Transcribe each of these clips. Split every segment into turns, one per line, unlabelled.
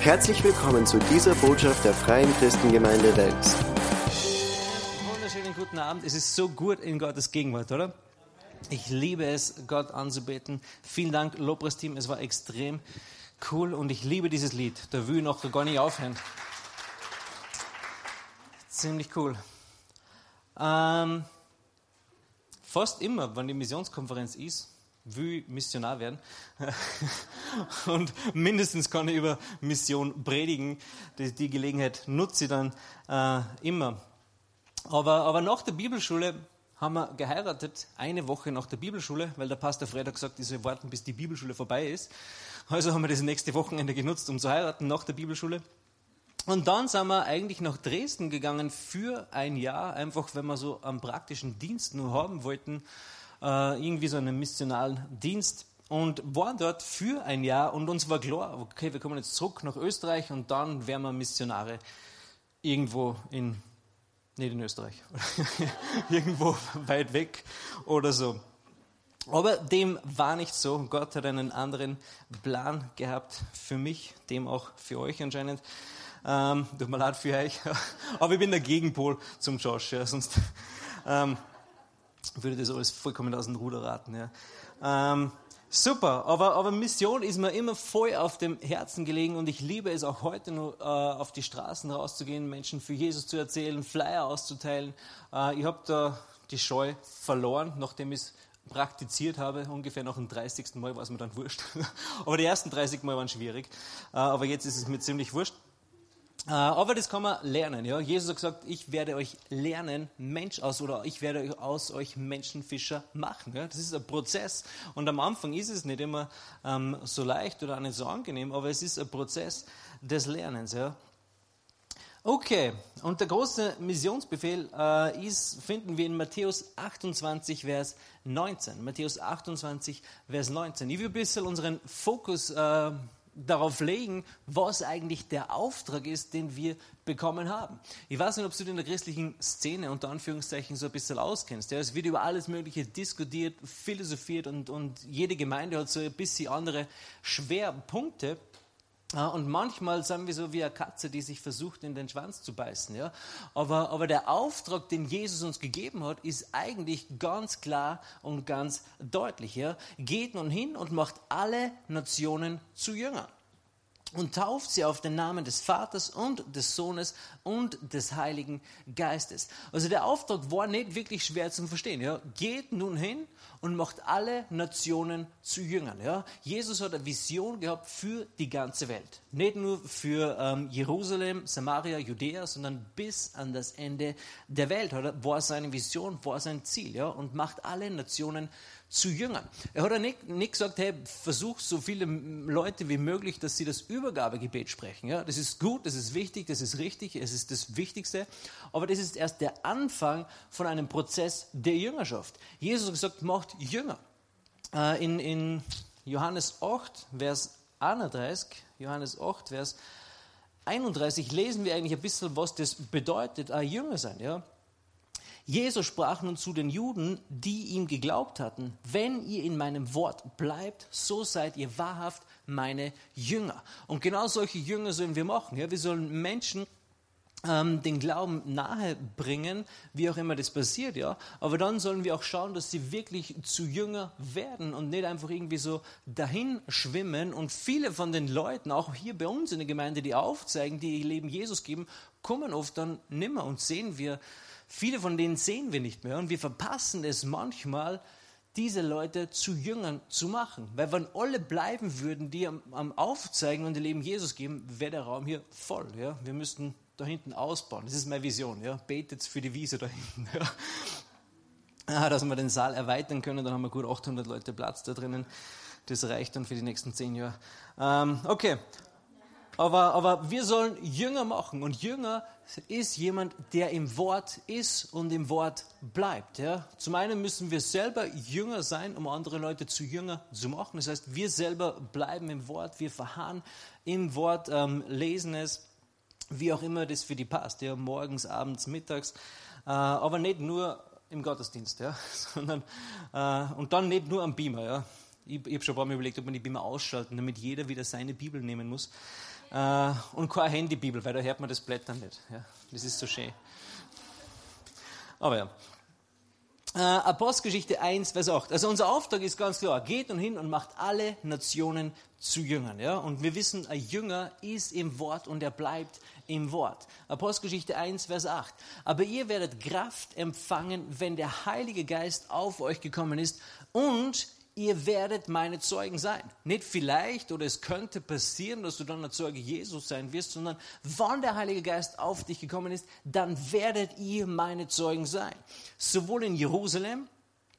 Herzlich willkommen zu dieser Botschaft der Freien Christengemeinde Wels.
Wunderschönen guten Abend. Es ist so gut in Gottes Gegenwart, oder? Ich liebe es, Gott anzubeten. Vielen Dank, Lobpreisteam. Es war extrem cool und ich liebe dieses Lied. Da will ich noch gar nicht aufhören. Ziemlich cool. Ähm, fast immer, wenn die Missionskonferenz ist, will Missionar werden. und mindestens kann ich über Mission predigen. Die, die Gelegenheit nutze ich dann äh, immer. Aber, aber nach der Bibelschule haben wir geheiratet, eine Woche nach der Bibelschule, weil der Pastor Fred hat gesagt, ich soll warten, bis die Bibelschule vorbei ist. Also haben wir das nächste Wochenende genutzt, um zu heiraten nach der Bibelschule. Und dann sind wir eigentlich nach Dresden gegangen für ein Jahr, einfach wenn wir so einen praktischen Dienst nur haben wollten, äh, irgendwie so einen missionalen Dienst und waren dort für ein Jahr und uns war klar, okay, wir kommen jetzt zurück nach Österreich und dann wären wir Missionare irgendwo in nicht in Österreich, irgendwo weit weg oder so. Aber dem war nicht so. Gott hat einen anderen Plan gehabt für mich, dem auch für euch anscheinend. Ähm, tut mir leid für euch. Aber ich bin der Gegenpol zum Josh, ja, sonst ähm, würde das alles vollkommen aus dem Ruder raten. Ja. Ähm, Super, aber, aber Mission ist mir immer voll auf dem Herzen gelegen und ich liebe es auch heute nur, äh, auf die Straßen rauszugehen, Menschen für Jesus zu erzählen, Flyer auszuteilen. Äh, ich habe da die Scheu verloren, nachdem ich es praktiziert habe, ungefähr nach dem 30. Mal war es mir dann wurscht. aber die ersten 30 Mal waren schwierig, äh, aber jetzt ist es mir ziemlich wurscht. Äh, aber das kann man lernen. Ja? Jesus hat gesagt, ich werde euch lernen, Mensch aus, oder ich werde aus euch Menschenfischer machen. Ja? Das ist ein Prozess. Und am Anfang ist es nicht immer ähm, so leicht oder auch nicht so angenehm, aber es ist ein Prozess des Lernens. Ja? Okay, und der große Missionsbefehl äh, ist, finden wir in Matthäus 28, Vers 19. Matthäus 28, Vers 19. Ich will ein bisschen unseren Fokus äh, darauf legen, was eigentlich der Auftrag ist, den wir bekommen haben. Ich weiß nicht, ob du in der christlichen Szene unter Anführungszeichen so ein bisschen auskennst. Ja, es wird über alles Mögliche diskutiert, philosophiert und, und jede Gemeinde hat so ein bisschen andere Schwerpunkte. Ja, und manchmal sind wir so wie eine Katze, die sich versucht, in den Schwanz zu beißen. Ja? Aber, aber der Auftrag, den Jesus uns gegeben hat, ist eigentlich ganz klar und ganz deutlich. Ja? Geht nun hin und macht alle Nationen zu Jüngern und tauft sie auf den Namen des Vaters und des Sohnes und des Heiligen Geistes. Also der Auftrag war nicht wirklich schwer zu verstehen. Ja? Geht nun hin und macht alle Nationen zu Jüngern. Ja? Jesus hat eine Vision gehabt für die ganze Welt. Nicht nur für ähm, Jerusalem, Samaria, Judäa, sondern bis an das Ende der Welt. War seine Vision, war sein Ziel. Ja? Und macht alle Nationen zu Jüngern. Er hat ja nicht, nicht gesagt, hey, versuch so viele Leute wie möglich, dass sie das Übergabegebet sprechen. Ja? Das ist gut, das ist wichtig, das ist richtig, es ist das Wichtigste. Aber das ist erst der Anfang von einem Prozess der Jüngerschaft. Jesus hat gesagt, macht Jünger. Äh, in, in Johannes 8, Vers 31, Johannes 8, Vers 31 lesen wir eigentlich ein bisschen, was das bedeutet, ein Jünger sein. Ja? Jesus sprach nun zu den Juden, die ihm geglaubt hatten, wenn ihr in meinem Wort bleibt, so seid ihr wahrhaft meine Jünger. Und genau solche Jünger sollen wir machen. Ja? Wir sollen Menschen ähm, den Glauben nahe bringen, wie auch immer das passiert, ja. Aber dann sollen wir auch schauen, dass sie wirklich zu Jünger werden und nicht einfach irgendwie so dahin schwimmen. Und viele von den Leuten, auch hier bei uns in der Gemeinde, die aufzeigen, die ihr Leben Jesus geben, kommen oft dann nimmer und sehen wir, Viele von denen sehen wir nicht mehr und wir verpassen es manchmal, diese Leute zu Jüngern zu machen. Weil wenn alle bleiben würden, die am, am Aufzeigen und ihr Leben Jesus geben, wäre der Raum hier voll. Ja? Wir müssten da hinten ausbauen. Das ist meine Vision. Ja? Betet für die Wiese da hinten. Ja? Ah, dass wir den Saal erweitern können, dann haben wir gut 800 Leute Platz da drinnen. Das reicht dann für die nächsten zehn Jahre. Ähm, okay, aber, aber wir sollen Jünger machen. Und Jünger ist jemand, der im Wort ist und im Wort bleibt. Ja? Zum einen müssen wir selber Jünger sein, um andere Leute zu Jünger zu machen. Das heißt, wir selber bleiben im Wort, wir verharren im Wort, ähm, lesen es, wie auch immer das für die passt. Ja? Morgens, abends, mittags. Äh, aber nicht nur im Gottesdienst, ja? sondern äh, und dann nicht nur am Beamer. Ja? Ich, ich habe schon ein paar Mal überlegt, ob man die Bibel ausschalten, damit jeder wieder seine Bibel nehmen muss. Äh, und keine Handybibel, weil da hört man das Blättern nicht. Ja, das ist so schön. Aber ja. Äh, Apostelgeschichte 1, Vers 8. Also unser Auftrag ist ganz klar, geht und hin und macht alle Nationen zu Jüngern. Ja? Und wir wissen, ein Jünger ist im Wort und er bleibt im Wort. Apostelgeschichte 1, Vers 8. Aber ihr werdet Kraft empfangen, wenn der Heilige Geist auf euch gekommen ist und ihr werdet meine Zeugen sein. Nicht vielleicht oder es könnte passieren, dass du dann ein Zeuge Jesus sein wirst, sondern wann der Heilige Geist auf dich gekommen ist, dann werdet ihr meine Zeugen sein. Sowohl in Jerusalem,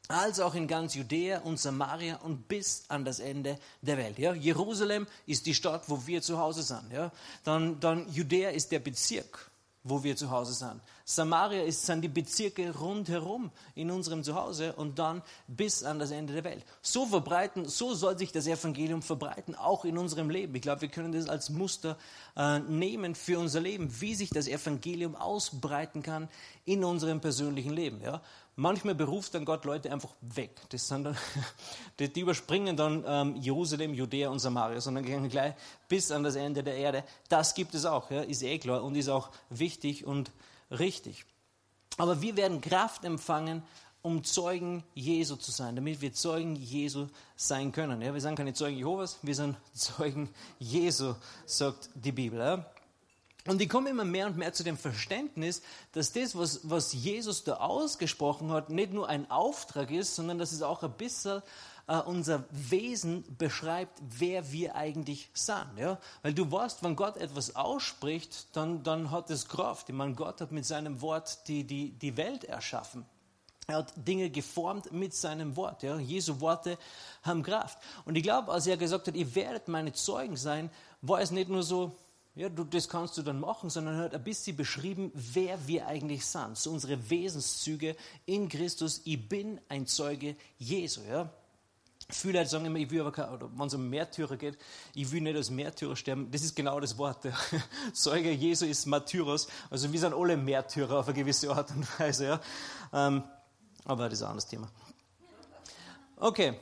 als auch in ganz Judäa und Samaria und bis an das Ende der Welt. Ja? Jerusalem ist die Stadt, wo wir zu Hause sind. Ja? Dann, dann Judäa ist der Bezirk, wo wir zu Hause sind. Samaria ist, sind die Bezirke rundherum in unserem Zuhause und dann bis an das Ende der Welt. So verbreiten, so soll sich das Evangelium verbreiten, auch in unserem Leben. Ich glaube, wir können das als Muster äh, nehmen für unser Leben, wie sich das Evangelium ausbreiten kann in unserem persönlichen Leben. Ja? Manchmal beruft dann Gott Leute einfach weg. Das sind dann, die, die überspringen dann ähm, Jerusalem, Judäa und Samaria, sondern gehen gleich bis an das Ende der Erde. Das gibt es auch, ja, ist eh klar und ist auch wichtig und richtig. Aber wir werden Kraft empfangen, um Zeugen Jesu zu sein, damit wir Zeugen Jesu sein können. Ja, wir sind keine Zeugen Jehovas, wir sind Zeugen Jesu, sagt die Bibel. Ja. Und ich komme immer mehr und mehr zu dem Verständnis, dass das, was, was Jesus da ausgesprochen hat, nicht nur ein Auftrag ist, sondern dass es auch ein bisschen äh, unser Wesen beschreibt, wer wir eigentlich sind. Ja? Weil du weißt, wenn Gott etwas ausspricht, dann, dann hat es Kraft. Ich meine, Gott hat mit seinem Wort die, die, die Welt erschaffen. Er hat Dinge geformt mit seinem Wort. Ja? Jesu Worte haben Kraft. Und ich glaube, als er gesagt hat, ihr werdet meine Zeugen sein, war es nicht nur so, ja, du, das kannst du dann machen, sondern er hat ein bisschen beschrieben, wer wir eigentlich sind. So unsere Wesenszüge in Christus. Ich bin ein Zeuge Jesu. Ja? Viele Leute sagen immer, ich will aber kein, oder wenn es um Märtyrer geht, ich will nicht als Märtyrer sterben. Das ist genau das Wort. Der Zeuge Jesu ist Martyros. Also wir sind alle Märtyrer auf eine gewisse Art und Weise. Ja. Ähm, aber das ist ein anderes Thema. Okay,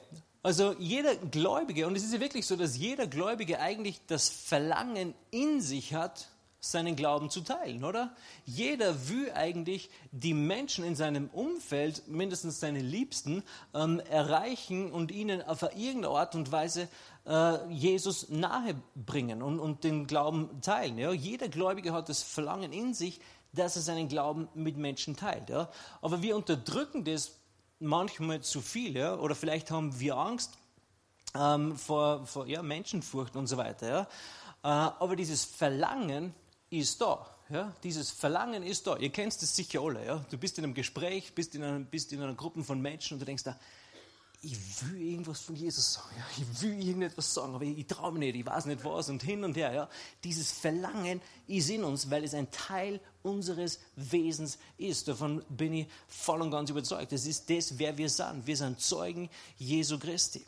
also jeder Gläubige, und es ist ja wirklich so, dass jeder Gläubige eigentlich das Verlangen in sich hat, seinen Glauben zu teilen, oder? Jeder will eigentlich die Menschen in seinem Umfeld, mindestens seine Liebsten, ähm, erreichen und ihnen auf irgendeine Art und Weise äh, Jesus nahe bringen und, und, den Glauben teilen. Ja? Jeder Gläubige hat das Verlangen in sich, dass er seinen Glauben mit Menschen teilt. Ja? Aber wir unterdrücken das manchmal zu viel, ja? oder vielleicht haben wir Angst ähm, vor, vor ja, Menschenfurcht und so weiter. Ja? Äh, aber dieses Verlangen, ist da. Ja? Dieses Verlangen ist da. Ihr kennt es sicher alle. Ja? Du bist in einem Gespräch, bist in, einer, bist in einer Gruppe von Menschen und du denkst da, ich will irgendwas von Jesus sagen, ja? ich will irgendetwas sagen, aber ich, ich traue mich nicht, ich weiß nicht was und hin und her. Ja? Dieses Verlangen ist in uns, weil es ein Teil unseres Wesens ist. Davon bin ich voll und ganz überzeugt. Das ist das, wer wir sind. Wir sind Zeugen Jesu Christi.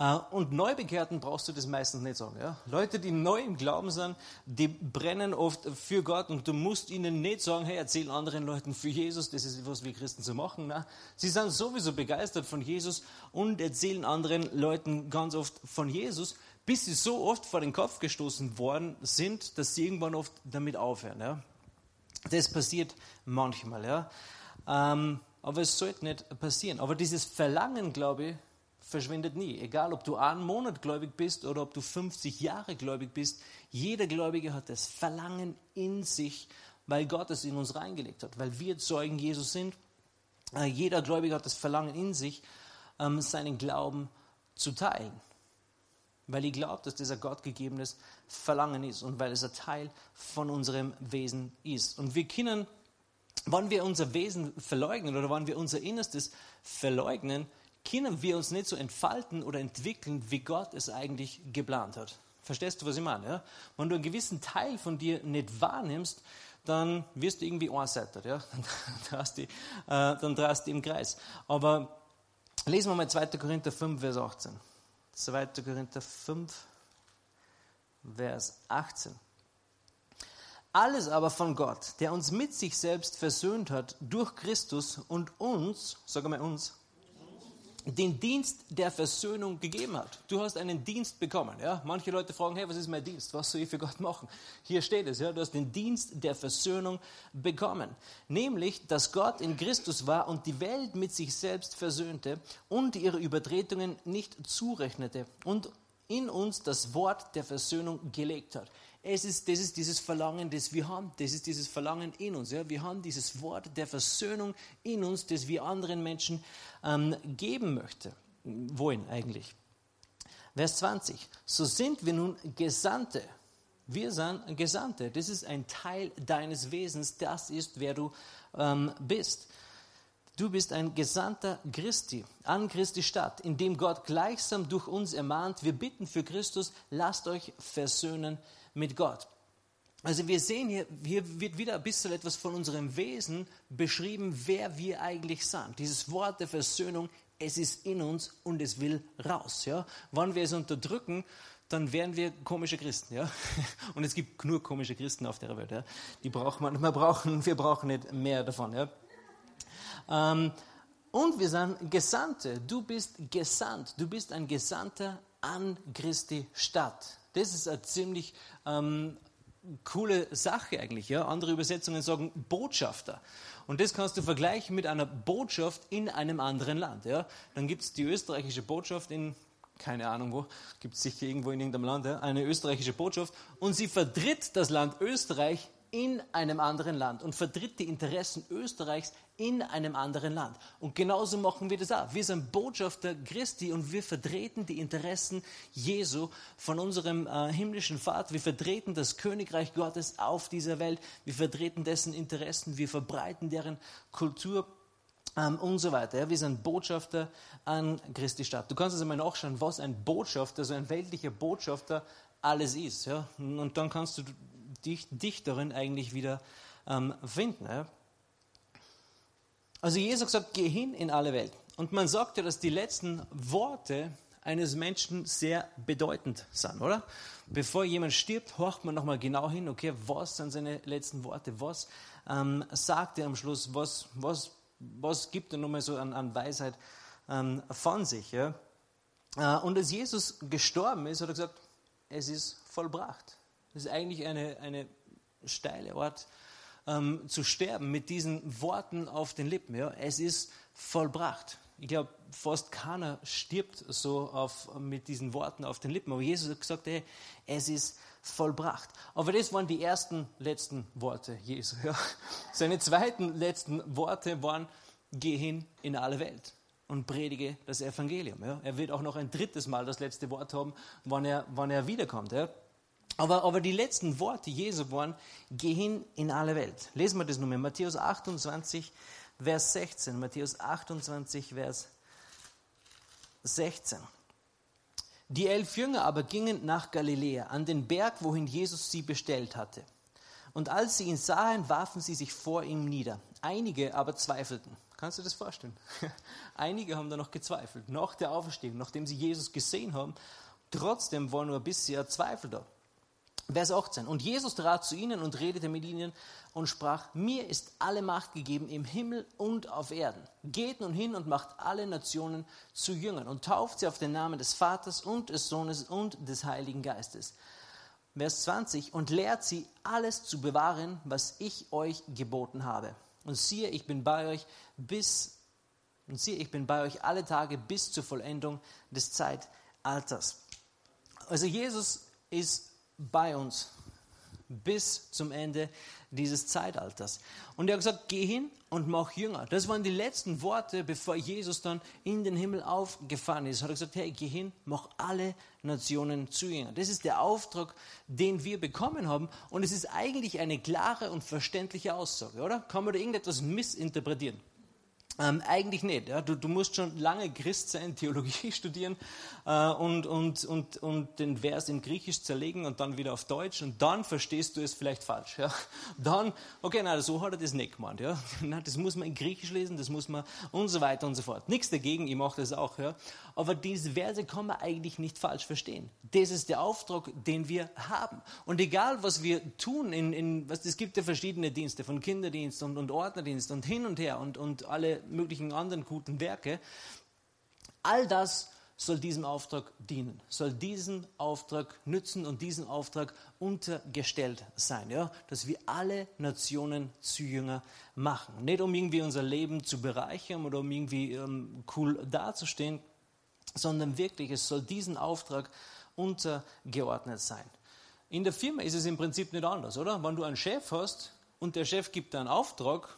Äh, und Neubekehrten brauchst du das meistens nicht sagen. Ja? Leute, die neu im Glauben sind, die brennen oft für Gott und du musst ihnen nicht sagen, hey, erzähl anderen Leuten für Jesus, das ist was wir Christen so machen. Nein, sie sind sowieso begeistert von Jesus und erzählen anderen Leuten ganz oft von Jesus, bis sie so oft vor den Kopf gestoßen worden sind, dass sie irgendwann oft damit aufhören. Ja? Das passiert manchmal. Ja? Ähm, aber es sollte nicht passieren. Aber dieses Verlangen, glaube ich, verschwindet nie. Egal, ob du einen Monat gläubig bist oder ob du 50 Jahre gläubig bist, jeder Gläubige hat das Verlangen in sich, weil Gott es in uns reingelegt hat, weil wir Zeugen Jesus sind. Äh, jeder Gläubige hat das Verlangen in sich, ähm, seinen Glauben zu teilen. Weil ich glaube, dass das ein gottgegebenes Verlangen ist und weil es ein Teil von unserem Wesen ist. Und wir können, wenn wir unser Wesen verleugnen oder wenn wir unser Innerstes verleugnen, können wir uns nicht so entfalten oder entwickeln, wie Gott es eigentlich geplant hat. Verstehst du, was ich meine? Ja? Wenn du einen gewissen Teil von dir nicht wahrnimmst, dann wirst du irgendwie einseitig, ja? dann, drehst du, äh, im Kreis. Aber lesen wir mal 2. Korinther 5, Vers 18. 2. Korinther 5, Vers 18. Alles aber von Gott, der uns mit sich selbst versöhnt hat durch Christus und uns, sag mal uns, den Dienst der Versöhnung gegeben hat. Du hast einen Dienst bekommen. Ja? Manche Leute fragen, hey, was ist mein Dienst? Was soll ich für Gott machen? Hier steht es, ja? du hast den Dienst der Versöhnung bekommen. Nämlich, dass Gott in Christus war und die Welt mit sich selbst versöhnte und ihre Übertretungen nicht zurechnete und in uns das Wort der Versöhnung gelegt hat. Es ist, das ist dieses Verlangen, das wir haben. Das ist dieses Verlangen in uns. Ja? Wir haben dieses Wort der Versöhnung in uns, das wir anderen Menschen ähm, geben möchten. Wollen eigentlich. Vers 20. So sind wir nun Gesandte. Wir sind Gesandte. Das ist ein Teil deines Wesens. Das ist, wer du ähm, bist. Du bist ein Gesandter Christi, an Christi Stadt, in dem Gott gleichsam durch uns ermahnt, wir bitten für Christus, lasst euch versöhnen mit Gott. Also wir sehen hier, hier wird wieder ein bisschen etwas von unserem Wesen beschrieben, wer wir eigentlich sind. Dieses Wort der Versöhnung, es ist in uns und es will raus. Ja? Wenn wir es unterdrücken, dann wären wir komische Christen. Ja? Und es gibt nur komische Christen auf der Welt. Ja? Die braucht man, wir brauchen, wir brauchen nicht mehr davon. Ja? Ähm, und wir sind Gesandte. Du bist gesandt. Du bist ein Gesandter an Christi Stadt. Das ist eine ziemlich ähm, coole Sache eigentlich. Ja? Andere Übersetzungen sagen Botschafter. Und das kannst du vergleichen mit einer Botschaft in einem anderen Land. Ja? Dann gibt es die österreichische Botschaft in, keine Ahnung wo, gibt es sicher irgendwo in irgendeinem Land, ja? eine österreichische Botschaft. Und sie vertritt das Land Österreich in einem anderen Land und vertritt die Interessen Österreichs in einem anderen Land. Und genauso machen wir das auch. Wir sind Botschafter Christi und wir vertreten die Interessen Jesu von unserem äh, himmlischen Vater. Wir vertreten das Königreich Gottes auf dieser Welt. Wir vertreten dessen Interessen. Wir verbreiten deren Kultur ähm, und so weiter. Ja. Wir sind Botschafter an Christi Stadt. Du kannst also mal nachschauen, was ein Botschafter, so ein weltlicher Botschafter alles ist. Ja. Und dann kannst du dich, dich darin eigentlich wieder ähm, finden. Ja? Also Jesus sagt, geh hin in alle Welt. Und man sagt ja, dass die letzten Worte eines Menschen sehr bedeutend sind, oder? Bevor jemand stirbt, horcht man nochmal genau hin, okay, was sind seine letzten Worte, was ähm, sagt er am Schluss, was, was, was gibt er nochmal so an, an Weisheit ähm, von sich. Ja? Äh, und als Jesus gestorben ist, hat er gesagt, es ist vollbracht. Das ist eigentlich eine, eine steile Art ähm, zu sterben mit diesen Worten auf den Lippen. Ja? Es ist vollbracht. Ich glaube, fast keiner stirbt so auf, mit diesen Worten auf den Lippen. Aber Jesus hat gesagt, hey, es ist vollbracht. Aber das waren die ersten letzten Worte Jesu. Ja? Seine zweiten letzten Worte waren, geh hin in alle Welt und predige das Evangelium. Ja? Er wird auch noch ein drittes Mal das letzte Wort haben, wann er, wann er wiederkommt. Ja? Aber, aber die letzten Worte Jesu waren, geh hin in alle Welt. Lesen wir das nun mal. Matthäus 28, Vers 16. Matthäus 28, Vers 16. Die elf Jünger aber gingen nach Galiläa, an den Berg, wohin Jesus sie bestellt hatte. Und als sie ihn sahen, warfen sie sich vor ihm nieder. Einige aber zweifelten. Kannst du das vorstellen? Einige haben da noch gezweifelt, nach der Auferstehung, nachdem sie Jesus gesehen haben. Trotzdem war nur ein bisschen Zweifel da. Vers 18. Und Jesus trat zu ihnen und redete mit ihnen und sprach, mir ist alle Macht gegeben im Himmel und auf Erden. Geht nun hin und macht alle Nationen zu Jüngern und tauft sie auf den Namen des Vaters und des Sohnes und des Heiligen Geistes. Vers 20. Und lehrt sie alles zu bewahren, was ich euch geboten habe. Und siehe, ich bin bei euch bis, und siehe, ich bin bei euch alle Tage bis zur Vollendung des Zeitalters. Also Jesus ist bei uns bis zum Ende dieses Zeitalters. Und er hat gesagt, geh hin und mach Jünger. Das waren die letzten Worte, bevor Jesus dann in den Himmel aufgefahren ist. Hat er gesagt, hey, geh hin, mach alle Nationen zu Jünger. Das ist der Auftrag, den wir bekommen haben. Und es ist eigentlich eine klare und verständliche Aussage, oder? Kann man da irgendetwas missinterpretieren? Ähm, eigentlich nicht. Ja. Du, du, musst schon lange Christ sein, Theologie studieren äh, und, und, und, und den Vers in Griechisch zerlegen und dann wieder auf Deutsch und dann verstehst du es vielleicht falsch. Ja. Dann, okay, nein, so hat er das nicht gemeint. Ja. Nein, das muss man in Griechisch lesen, das muss man und so weiter und so fort. Nichts dagegen, ich mache das auch. Ja. Aber diese Verse kann man eigentlich nicht falsch verstehen. Das ist der Auftrag, den wir haben. Und egal, was wir tun, in, in, was, es gibt ja verschiedene Dienste, von Kinderdienst und, und Ordnerdienst und hin und her und, und alle möglichen anderen guten Werke. All das soll diesem Auftrag dienen, soll diesen Auftrag nützen und diesen Auftrag untergestellt sein, ja? dass wir alle Nationen zu Jünger machen. Nicht um irgendwie unser Leben zu bereichern oder um irgendwie ähm, cool dazustehen, sondern wirklich, es soll diesen Auftrag untergeordnet sein. In der Firma ist es im Prinzip nicht anders, oder? Wenn du einen Chef hast und der Chef gibt dir einen Auftrag,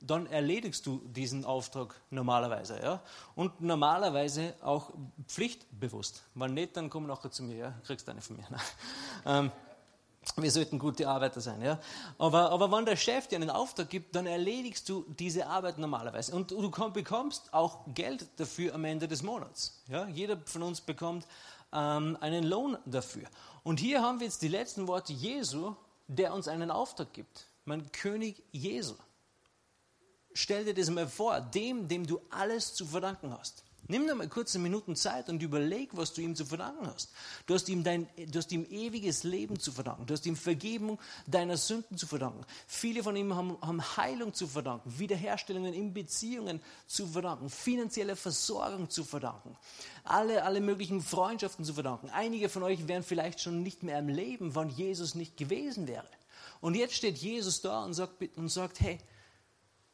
dann erledigst du diesen Auftrag normalerweise. Ja? Und normalerweise auch pflichtbewusst. Wenn nicht, dann komm nachher zu mir, ja? kriegst eine von mir. ähm, wir sollten gute Arbeiter sein. Ja? Aber, aber wenn der Chef dir einen Auftrag gibt, dann erledigst du diese Arbeit normalerweise. Und du bekommst auch Geld dafür am Ende des Monats. Ja? Jeder von uns bekommt ähm, einen Lohn dafür. Und hier haben wir jetzt die letzten Worte Jesu, der uns einen Auftrag gibt. Mein König Jesu. Stell dir das mal vor, dem, dem du alles zu verdanken hast. Nimm dir mal kurze Minuten Zeit und überleg, was du ihm zu verdanken hast. Du hast ihm, dein, du hast ihm ewiges Leben zu verdanken. Du hast ihm Vergebung deiner Sünden zu verdanken. Viele von ihm haben, haben Heilung zu verdanken, Wiederherstellungen in Beziehungen zu verdanken, finanzielle Versorgung zu verdanken, alle, alle möglichen Freundschaften zu verdanken. Einige von euch wären vielleicht schon nicht mehr im Leben, wenn Jesus nicht gewesen wäre. Und jetzt steht Jesus da und sagt, und sagt hey,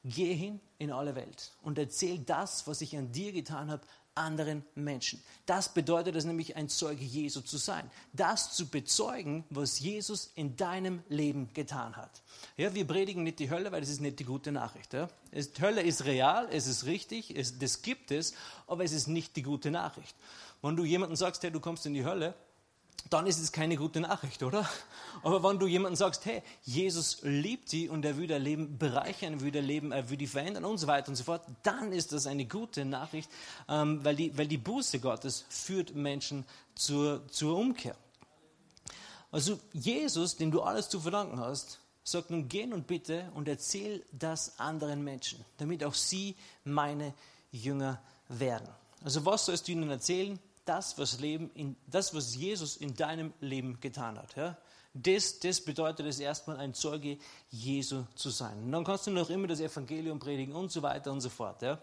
Geh hin in alle Welt und erzähl das, was ich an dir getan habe, anderen Menschen. Das bedeutet es nämlich, ein Zeuge Jesu zu sein. Das zu bezeugen, was Jesus in deinem Leben getan hat. Ja, wir predigen nicht die Hölle, weil das ist nicht die gute Nachricht. Ja? Es, Hölle ist real, es ist richtig, es, das gibt es, aber es ist nicht die gute Nachricht. Wenn du jemandem sagst, hey, du kommst in die Hölle, dann ist es keine gute Nachricht, oder? Aber wenn du jemandem sagst, hey, Jesus liebt sie und er will dein Leben bereichern, er will dein Leben, er will dich verändern und so weiter und so fort, dann ist das eine gute Nachricht, ähm, weil, die, weil die Buße Gottes führt Menschen zur, zur Umkehr. Also Jesus, dem du alles zu verdanken hast, sagt nun, geh und bitte und erzähl das anderen Menschen, damit auch sie meine Jünger werden. Also was sollst du ihnen erzählen? Das, was, Leben in, das, was Jesus in deinem Leben getan hat. Ja? Das, das bedeutet es erstmal, ein Zeuge Jesu zu sein. Und dann kannst du noch immer das Evangelium predigen und so weiter und so fort. Ja?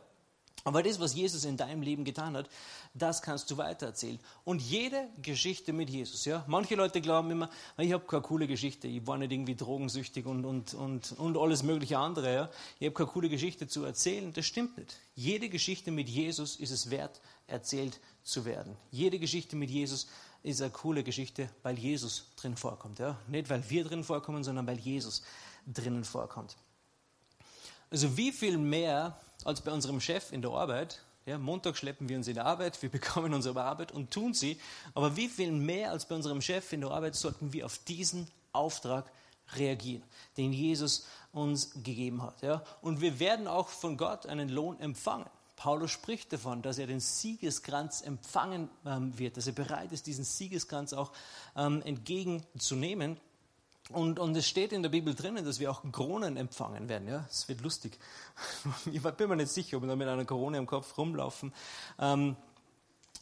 Aber das, was Jesus in deinem Leben getan hat, das kannst du weitererzählen. Und jede Geschichte mit Jesus, ja. Manche Leute glauben immer, ich habe keine coole Geschichte, ich war nicht irgendwie drogensüchtig und, und, und, und alles mögliche andere, ja. Ich habe keine coole Geschichte zu erzählen. Das stimmt nicht. Jede Geschichte mit Jesus ist es wert, erzählt zu werden. Jede Geschichte mit Jesus ist eine coole Geschichte, weil Jesus drin vorkommt, ja. Nicht weil wir drin vorkommen, sondern weil Jesus drinnen vorkommt. Also wie viel mehr als bei unserem Chef in der Arbeit. Ja, Montag schleppen wir uns in die Arbeit, wir bekommen unsere Arbeit und tun sie. Aber wie viel mehr als bei unserem Chef in der Arbeit sollten wir auf diesen Auftrag reagieren, den Jesus uns gegeben hat. Ja? Und wir werden auch von Gott einen Lohn empfangen. Paulus spricht davon, dass er den Siegeskranz empfangen ähm, wird, dass er bereit ist, diesen Siegeskranz auch ähm, entgegenzunehmen. Und, und es steht in der Bibel drinnen, dass wir auch Kronen empfangen werden. Ja, es wird lustig. Ich bin mir nicht sicher, ob wir da mit einer Krone im Kopf rumlaufen. Ähm,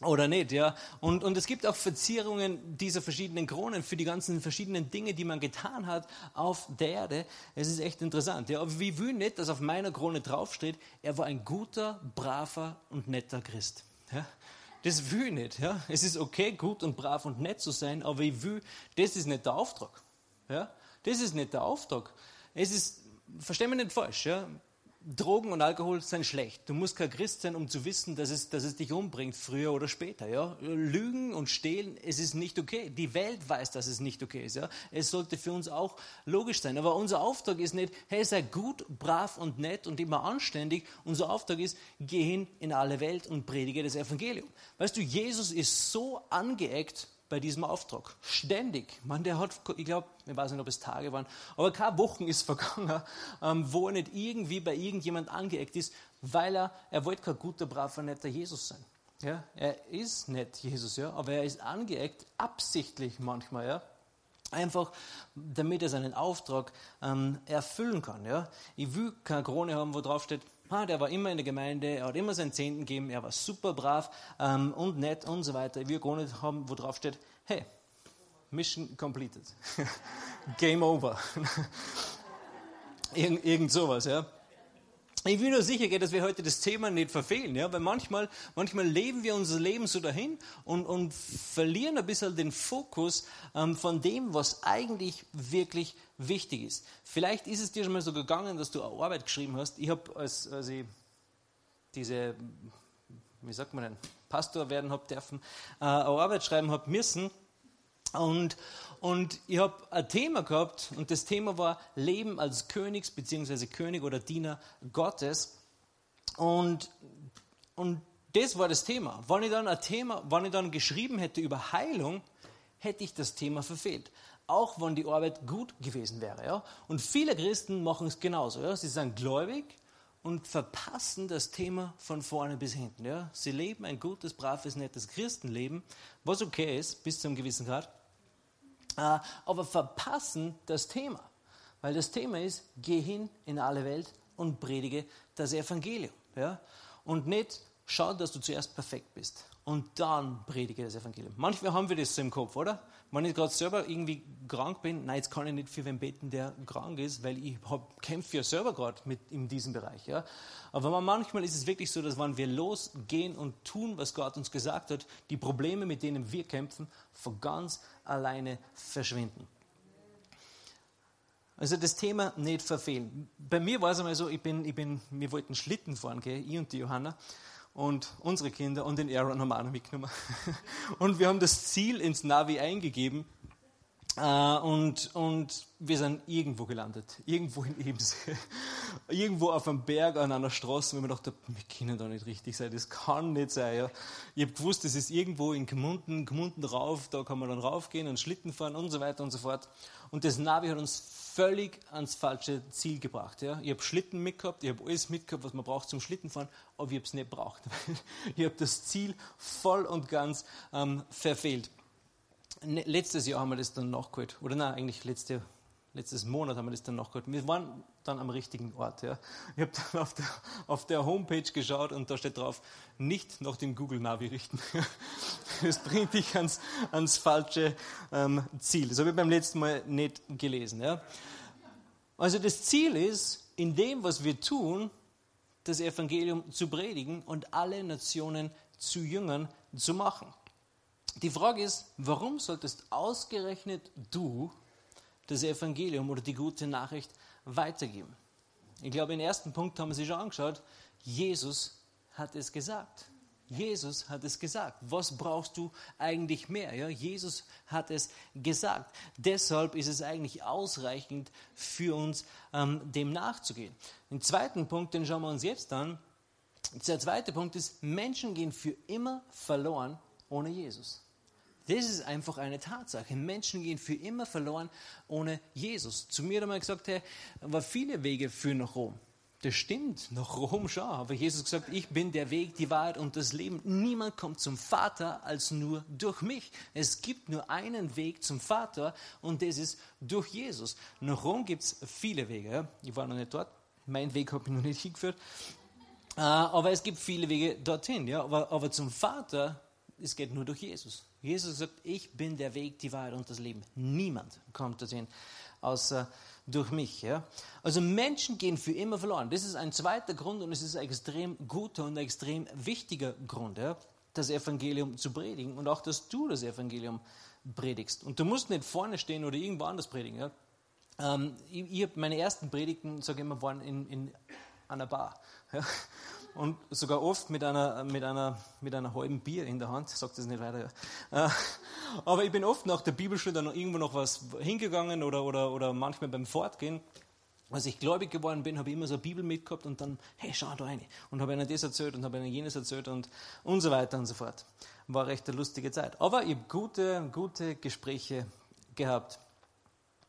oder nicht, ja. Und, und es gibt auch Verzierungen dieser verschiedenen Kronen für die ganzen verschiedenen Dinge, die man getan hat auf der Erde. Es ist echt interessant, ja. Aber wie nicht, dass auf meiner Krone draufsteht, er war ein guter, braver und netter Christ. Ja. Das will ich nicht, ja. Es ist okay, gut und brav und nett zu sein, aber ich will, das ist nicht der Auftrag. Ja? Das ist nicht der Auftrag. Es ist, versteh mich nicht falsch, ja? Drogen und Alkohol sind schlecht. Du musst kein Christ sein, um zu wissen, dass es, dass es dich umbringt, früher oder später. Ja? Lügen und Stehlen, es ist nicht okay. Die Welt weiß, dass es nicht okay ist. Ja? Es sollte für uns auch logisch sein. Aber unser Auftrag ist nicht, hey, sei gut, brav und nett und immer anständig. Unser Auftrag ist, geh hin in alle Welt und predige das Evangelium. Weißt du, Jesus ist so angeeckt bei diesem Auftrag. Ständig. Man, der hat, ich glaube, ich weiß nicht, ob es Tage waren, aber keine Wochen ist vergangen, ähm, wo er nicht irgendwie bei irgendjemand angeeckt ist, weil er, er wollte kein guter, braver, netter Jesus sein. Ja, er ist nicht Jesus, ja, aber er ist angeeckt, absichtlich manchmal, ja. Einfach, damit er seinen Auftrag ähm, erfüllen kann. Ja. Ich will keine Krone haben, wo drauf steht, ah, der war immer in der Gemeinde, er hat immer seinen Zehnten gegeben, er war super brav ähm, und nett und so weiter. Wir gar nicht haben, wo drauf steht, hey, Mission completed. Game over. irgend, irgend sowas, ja. Ich will nur sicher gehen, dass wir heute das Thema nicht verfehlen, ja, weil manchmal, manchmal leben wir unser Leben so dahin und, und verlieren ein bisschen den Fokus ähm, von dem, was eigentlich wirklich wichtig ist. Vielleicht ist es dir schon mal so gegangen, dass du eine Arbeit geschrieben hast. Ich habe, als, als ich diese, wie sagt man denn, Pastor werden habe dürfen, äh, eine Arbeit schreiben habe müssen und, und ich habe ein Thema gehabt und das Thema war Leben als Königs- bzw. König oder Diener Gottes. Und, und das war das Thema. Wenn ich dann ein Thema, wenn ich dann geschrieben hätte über Heilung, hätte ich das Thema verfehlt. Auch wenn die Arbeit gut gewesen wäre. Ja? Und viele Christen machen es genauso. Ja? Sie sind gläubig und verpassen das Thema von vorne bis hinten. Ja? Sie leben ein gutes, braves, nettes Christenleben, was okay ist, bis zu einem gewissen Grad. Äh, aber verpassen das Thema. Weil das Thema ist, geh hin in alle Welt und predige das Evangelium. Ja? Und nicht schau, dass du zuerst perfekt bist und dann predige das Evangelium. Manchmal haben wir das so im Kopf, oder? Wenn ich gerade selber irgendwie krank bin, nein, jetzt kann ich nicht für wen beten, der krank ist, weil ich kämpfe ja selber gerade mit in diesem Bereich. Ja? Aber manchmal ist es wirklich so, dass wenn wir losgehen und tun, was Gott uns gesagt hat, die Probleme, mit denen wir kämpfen, von ganz alleine verschwinden. Also das Thema nicht verfehlen. Bei mir war es einmal so, ich bin, ich bin, wir wollten Schlitten fahren, gell? ich und die Johanna und unsere Kinder und den Aaron haben auch noch mitgenommen. Und wir haben das Ziel ins Navi eingegeben äh, und, und wir sind irgendwo gelandet, irgendwo in Ebensee, irgendwo auf einem Berg an einer Straße, und wir dachten, wir können da nicht richtig sein, das kann nicht sein. Ja. Ich habe gewusst, das ist irgendwo in Gmunden, Gmunden rauf, da kann man dann raufgehen und Schlitten fahren und so weiter und so fort. Und das Navi hat uns völlig ans falsche Ziel gebracht. Ja. Ich habe Schlitten mitgehabt, ich habe alles mitgehabt, was man braucht zum Schlittenfahren, aber ich habe es nicht braucht. ich habe das Ziel voll und ganz ähm, verfehlt. Ne, letztes Jahr haben wir das dann nachgeholt. Oder nein, eigentlich letzte, letztes Monat haben wir das dann nachgeholt. Wir waren dann am richtigen Ort. Ja. Ich habe dann auf der, auf der Homepage geschaut und da steht drauf, nicht nach dem Google Navi richten. Das bringt dich ans, ans falsche ähm, Ziel. Das habe ich beim letzten Mal nicht gelesen. Ja. Also das Ziel ist, in dem, was wir tun, das Evangelium zu predigen und alle Nationen zu Jüngern zu machen. Die Frage ist, warum solltest ausgerechnet du das Evangelium oder die gute Nachricht weitergeben? Ich glaube, im ersten Punkt haben wir sich schon angeschaut. Jesus hat es gesagt. Jesus hat es gesagt. Was brauchst du eigentlich mehr? Ja, Jesus hat es gesagt. Deshalb ist es eigentlich ausreichend für uns, ähm, dem nachzugehen. Den zweiten Punkt, den schauen wir uns jetzt an. Der zweite Punkt ist, Menschen gehen für immer verloren ohne Jesus. Das ist einfach eine Tatsache. Menschen gehen für immer verloren ohne Jesus. Zu mir hat er mal gesagt, hey, aber viele Wege führen nach Rom. Das stimmt, nach Rom schon. Aber Jesus gesagt, ich bin der Weg, die Wahrheit und das Leben. Niemand kommt zum Vater als nur durch mich. Es gibt nur einen Weg zum Vater und das ist durch Jesus. Nach Rom gibt es viele Wege. Ich war noch nicht dort. Mein Weg habe ich noch nicht hingeführt. Äh, aber es gibt viele Wege dorthin. Aber zum Vater, es geht nur durch Jesus. Jesus sagt, ich bin der Weg, die Wahrheit und das Leben. Niemand kommt dorthin, außer durch mich. Ja? Also Menschen gehen für immer verloren. Das ist ein zweiter Grund und es ist ein extrem guter und extrem wichtiger Grund, ja? das Evangelium zu predigen und auch, dass du das Evangelium predigst. Und du musst nicht vorne stehen oder irgendwo anders predigen. Ja? Ähm, ich, ich meine ersten Predigten, sage ich immer, waren in, in einer Bar. Ja? Und sogar oft mit einer, mit einer, mit einer halben Bier in der Hand, sagt das nicht weiter. Äh, aber ich bin oft nach der Bibelschule dann irgendwo noch was hingegangen oder, oder, oder manchmal beim Fortgehen. Als ich gläubig geworden bin, habe ich immer so eine Bibel mitgehabt und dann, hey, schau da rein. Und habe ihnen das erzählt und habe ihnen jenes erzählt und, und so weiter und so fort. War recht eine lustige Zeit. Aber ich habe gute, gute Gespräche gehabt.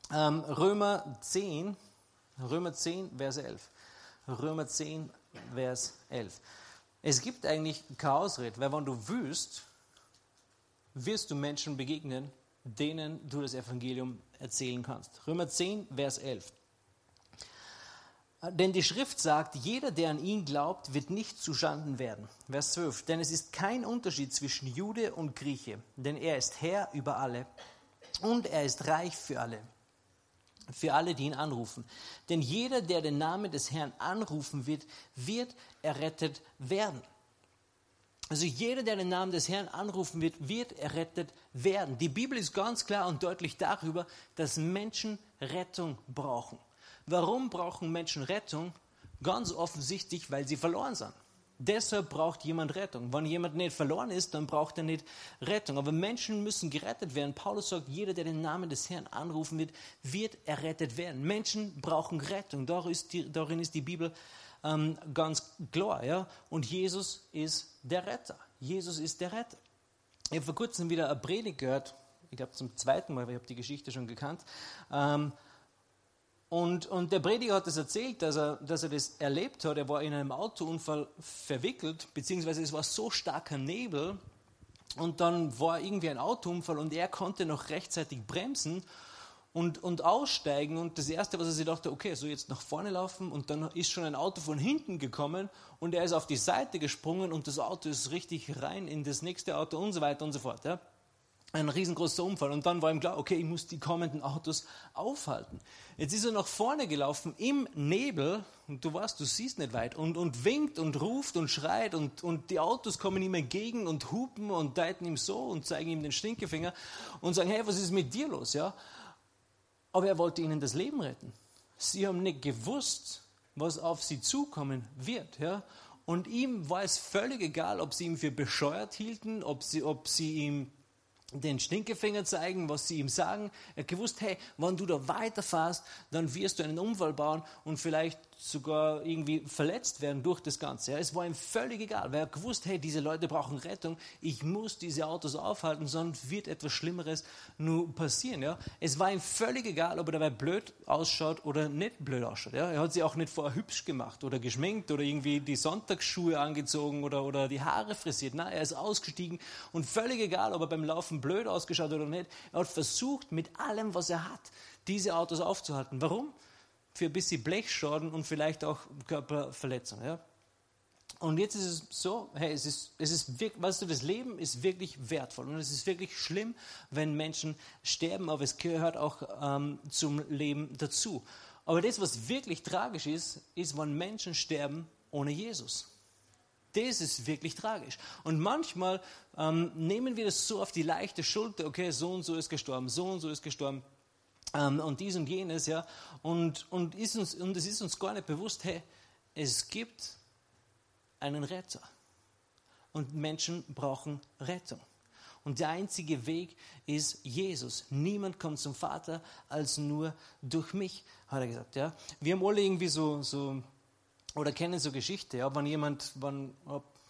Ähm, Römer 10, Römer 10, Vers 11. Römer 10, Vers 11. Es gibt eigentlich keine weil wenn du wüsst, wirst du Menschen begegnen, denen du das Evangelium erzählen kannst. Römer 10, Vers 11. Denn die Schrift sagt, jeder, der an ihn glaubt, wird nicht zuschanden werden. Vers 12. Denn es ist kein Unterschied zwischen Jude und Grieche, denn er ist Herr über alle und er ist reich für alle. Für alle, die ihn anrufen. Denn jeder, der den Namen des Herrn anrufen wird, wird errettet werden. Also jeder, der den Namen des Herrn anrufen wird, wird errettet werden. Die Bibel ist ganz klar und deutlich darüber, dass Menschen Rettung brauchen. Warum brauchen Menschen Rettung? Ganz offensichtlich, weil sie verloren sind. Deshalb braucht jemand Rettung. Wenn jemand nicht verloren ist, dann braucht er nicht Rettung. Aber Menschen müssen gerettet werden. Paulus sagt, jeder, der den Namen des Herrn anrufen wird, wird errettet werden. Menschen brauchen Rettung. Darin ist die Bibel ähm, ganz klar. Ja? Und Jesus ist der Retter. Jesus ist der Retter. Ich habe vor kurzem wieder eine Predigt gehört. Ich glaube zum zweiten Mal, weil ich habe die Geschichte schon gekannt. Ähm, und, und der Prediger hat das erzählt, dass er, dass er das erlebt hat. Er war in einem Autounfall verwickelt, beziehungsweise es war so starker Nebel. Und dann war irgendwie ein Autounfall und er konnte noch rechtzeitig bremsen und, und aussteigen. Und das Erste, was er sich dachte, okay, so jetzt nach vorne laufen. Und dann ist schon ein Auto von hinten gekommen und er ist auf die Seite gesprungen und das Auto ist richtig rein in das nächste Auto und so weiter und so fort. Ja ein riesengroßer Unfall. Und dann war ihm klar, okay, ich muss die kommenden Autos aufhalten. Jetzt ist er nach vorne gelaufen im Nebel und du weißt, du siehst nicht weit und, und winkt und ruft und schreit und, und die Autos kommen ihm entgegen und hupen und deuten ihm so und zeigen ihm den Stinkefinger und sagen, hey, was ist mit dir los? Ja? Aber er wollte ihnen das Leben retten. Sie haben nicht gewusst, was auf sie zukommen wird. Ja? Und ihm war es völlig egal, ob sie ihn für bescheuert hielten, ob sie, ob sie ihm den Stinkefinger zeigen, was sie ihm sagen. Er hat gewusst, hey, wenn du da weiterfährst, dann wirst du einen Unfall bauen und vielleicht sogar irgendwie verletzt werden durch das Ganze. Ja, es war ihm völlig egal, weil er gewusst, hey, diese Leute brauchen Rettung, ich muss diese Autos aufhalten, sonst wird etwas Schlimmeres nur passieren. Ja. Es war ihm völlig egal, ob er dabei blöd ausschaut oder nicht blöd ausschaut. Ja. Er hat sich auch nicht vorher hübsch gemacht oder geschminkt oder irgendwie die Sonntagsschuhe angezogen oder, oder die Haare frisiert. Nein, er ist ausgestiegen und völlig egal, ob er beim Laufen blöd ausgeschaut oder nicht. Er hat versucht, mit allem, was er hat, diese Autos aufzuhalten. Warum? Für ein bisschen Blechschaden und vielleicht auch Körperverletzung. Ja? Und jetzt ist es so, hey, es ist, es ist wirklich, weißt du, das Leben ist wirklich wertvoll und es ist wirklich schlimm, wenn Menschen sterben, aber es gehört auch ähm, zum Leben dazu. Aber das, was wirklich tragisch ist, ist, wenn Menschen sterben ohne Jesus. Das ist wirklich tragisch. Und manchmal ähm, nehmen wir das so auf die leichte Schulter, okay, so und so ist gestorben, so und so ist gestorben ähm, und dies und jenes, ja. Und, und, ist uns, und es ist uns gar nicht bewusst, hey, es gibt einen Retter. Und Menschen brauchen Rettung. Und der einzige Weg ist Jesus. Niemand kommt zum Vater als nur durch mich, hat er gesagt. Ja? Wir haben alle irgendwie so, so oder kennen so Geschichte, ja? wenn jemand, wenn,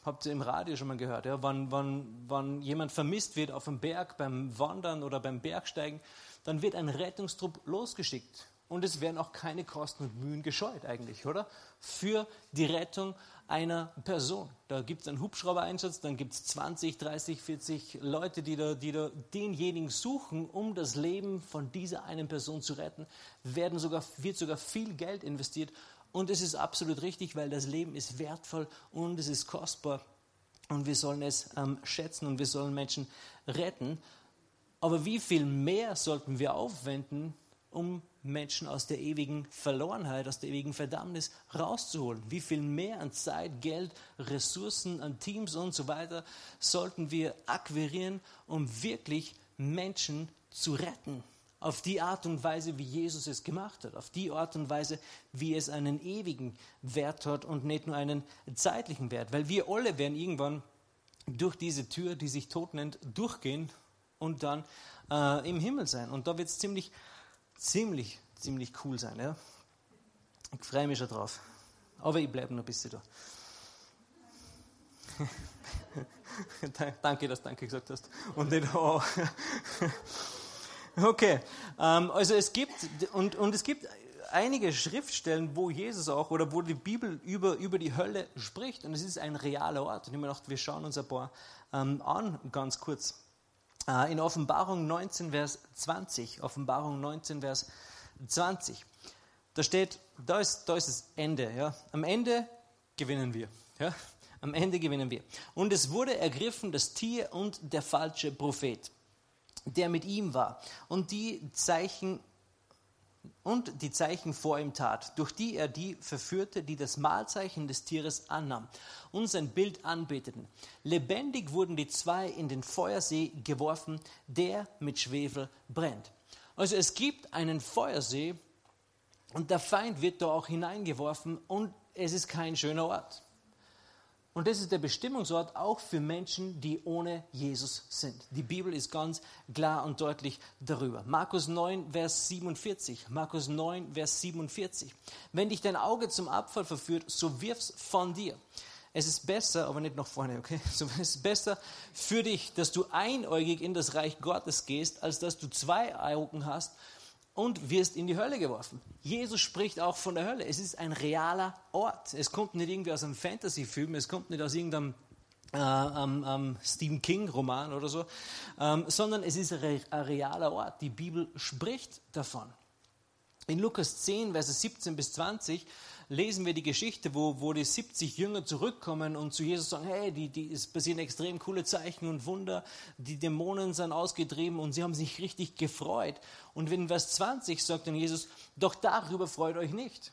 habt ihr im Radio schon mal gehört, ja? wenn, wenn, wenn jemand vermisst wird auf dem Berg beim Wandern oder beim Bergsteigen, dann wird ein Rettungstrupp losgeschickt. Und es werden auch keine Kosten und Mühen gescheut eigentlich, oder? Für die Rettung einer Person. Da gibt es einen Hubschrauber-Einsatz, dann gibt es 20, 30, 40 Leute, die da, die da denjenigen suchen, um das Leben von dieser einen Person zu retten. Werden sogar, wird sogar viel Geld investiert. Und es ist absolut richtig, weil das Leben ist wertvoll und es ist kostbar. Und wir sollen es ähm, schätzen und wir sollen Menschen retten. Aber wie viel mehr sollten wir aufwenden, um Menschen aus der ewigen Verlorenheit, aus der ewigen Verdammnis rauszuholen? Wie viel mehr an Zeit, Geld, Ressourcen, an Teams und so weiter sollten wir akquirieren, um wirklich Menschen zu retten? Auf die Art und Weise, wie Jesus es gemacht hat, auf die Art und Weise, wie es einen ewigen Wert hat und nicht nur einen zeitlichen Wert. Weil wir alle werden irgendwann durch diese Tür, die sich tot nennt, durchgehen und dann äh, im Himmel sein. Und da wird es ziemlich, ziemlich, ziemlich cool sein. Ja? Ich freue mich schon drauf. Aber ich bleibe noch ein bisschen da. danke, dass du Danke gesagt hast. Und nicht oh. Okay, ähm, also es gibt, und, und es gibt einige Schriftstellen, wo Jesus auch oder wo die Bibel über, über die Hölle spricht. Und es ist ein realer Ort. Und ich habe mir gedacht, wir schauen uns ein paar ähm, an, ganz kurz. Äh, in Offenbarung 19, Vers 20. Offenbarung 19, Vers 20. Da steht, da ist, da ist das Ende. Ja. Am Ende gewinnen wir. Ja. Am Ende gewinnen wir. Und es wurde ergriffen das Tier und der falsche Prophet, der mit ihm war. Und die Zeichen und die Zeichen vor ihm tat, durch die er die verführte, die das Mahlzeichen des Tieres annahm und sein Bild anbeteten. Lebendig wurden die zwei in den Feuersee geworfen, der mit Schwefel brennt. Also es gibt einen Feuersee und der Feind wird da auch hineingeworfen und es ist kein schöner Ort. Und das ist der Bestimmungsort auch für Menschen, die ohne Jesus sind. Die Bibel ist ganz klar und deutlich darüber. Markus 9, Vers 47. Markus 9, Vers 47. Wenn dich dein Auge zum Abfall verführt, so wirf's von dir. Es ist besser, aber nicht nach vorne, okay? So, es ist besser für dich, dass du einäugig in das Reich Gottes gehst, als dass du zwei Augen hast und wirst in die Hölle geworfen. Jesus spricht auch von der Hölle. Es ist ein realer Ort. Es kommt nicht irgendwie aus einem Fantasy-Film, es kommt nicht aus irgendeinem äh, ähm, ähm, Stephen King-Roman oder so, ähm, sondern es ist ein realer Ort. Die Bibel spricht davon. In Lukas 10, Verse 17 bis 20 lesen wir die Geschichte, wo, wo die 70 Jünger zurückkommen und zu Jesus sagen, hey, die, die, es passieren extrem coole Zeichen und Wunder, die Dämonen sind ausgetrieben und sie haben sich richtig gefreut. Und in Vers 20 sagt dann Jesus, doch darüber freut euch nicht,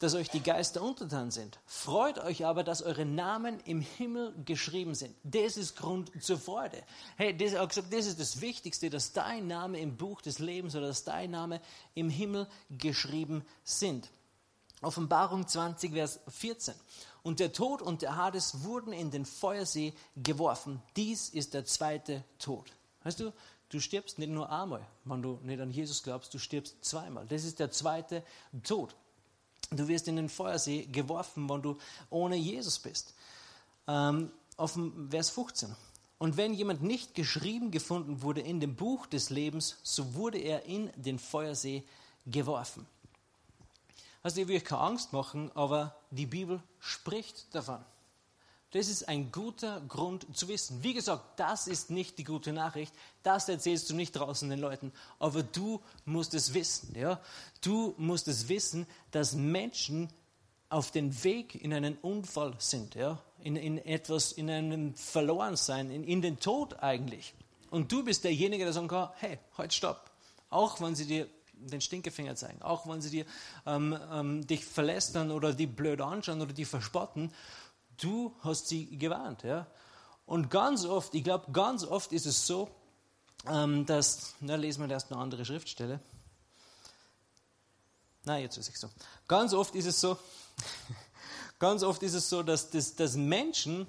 dass euch die Geister untertan sind. Freut euch aber, dass eure Namen im Himmel geschrieben sind. Das ist Grund zur Freude. Hey, das, das ist das Wichtigste, dass dein Name im Buch des Lebens oder dass dein Name im Himmel geschrieben sind. Offenbarung 20, Vers 14. Und der Tod und der Hades wurden in den Feuersee geworfen. Dies ist der zweite Tod. Weißt du, du stirbst nicht nur einmal, wenn du nicht an Jesus glaubst, du stirbst zweimal. Das ist der zweite Tod. Du wirst in den Feuersee geworfen, wenn du ohne Jesus bist. Ähm, auf Vers 15. Und wenn jemand nicht geschrieben gefunden wurde in dem Buch des Lebens, so wurde er in den Feuersee geworfen. Also ich will euch keine Angst machen, aber die Bibel spricht davon. Das ist ein guter Grund zu wissen. Wie gesagt, das ist nicht die gute Nachricht. Das erzählst du nicht draußen den Leuten. Aber du musst es wissen. Ja? Du musst es wissen, dass Menschen auf dem Weg in einen Unfall sind. Ja? In, in etwas, in einem Verlorensein, in, in den Tod eigentlich. Und du bist derjenige, der sagen kann, hey, halt stopp. Auch wenn sie dir den Stinkefinger zeigen, auch wenn sie dir, ähm, ähm, dich verlästern oder die blöd anschauen oder die verspotten, du hast sie gewarnt. Ja? Und ganz oft, ich glaube, ganz oft ist es so, ähm, dass, na, lesen wir erst eine andere Schriftstelle. Na, jetzt ist es so. Ganz oft ist es so, ganz oft ist es so, dass, dass, dass Menschen,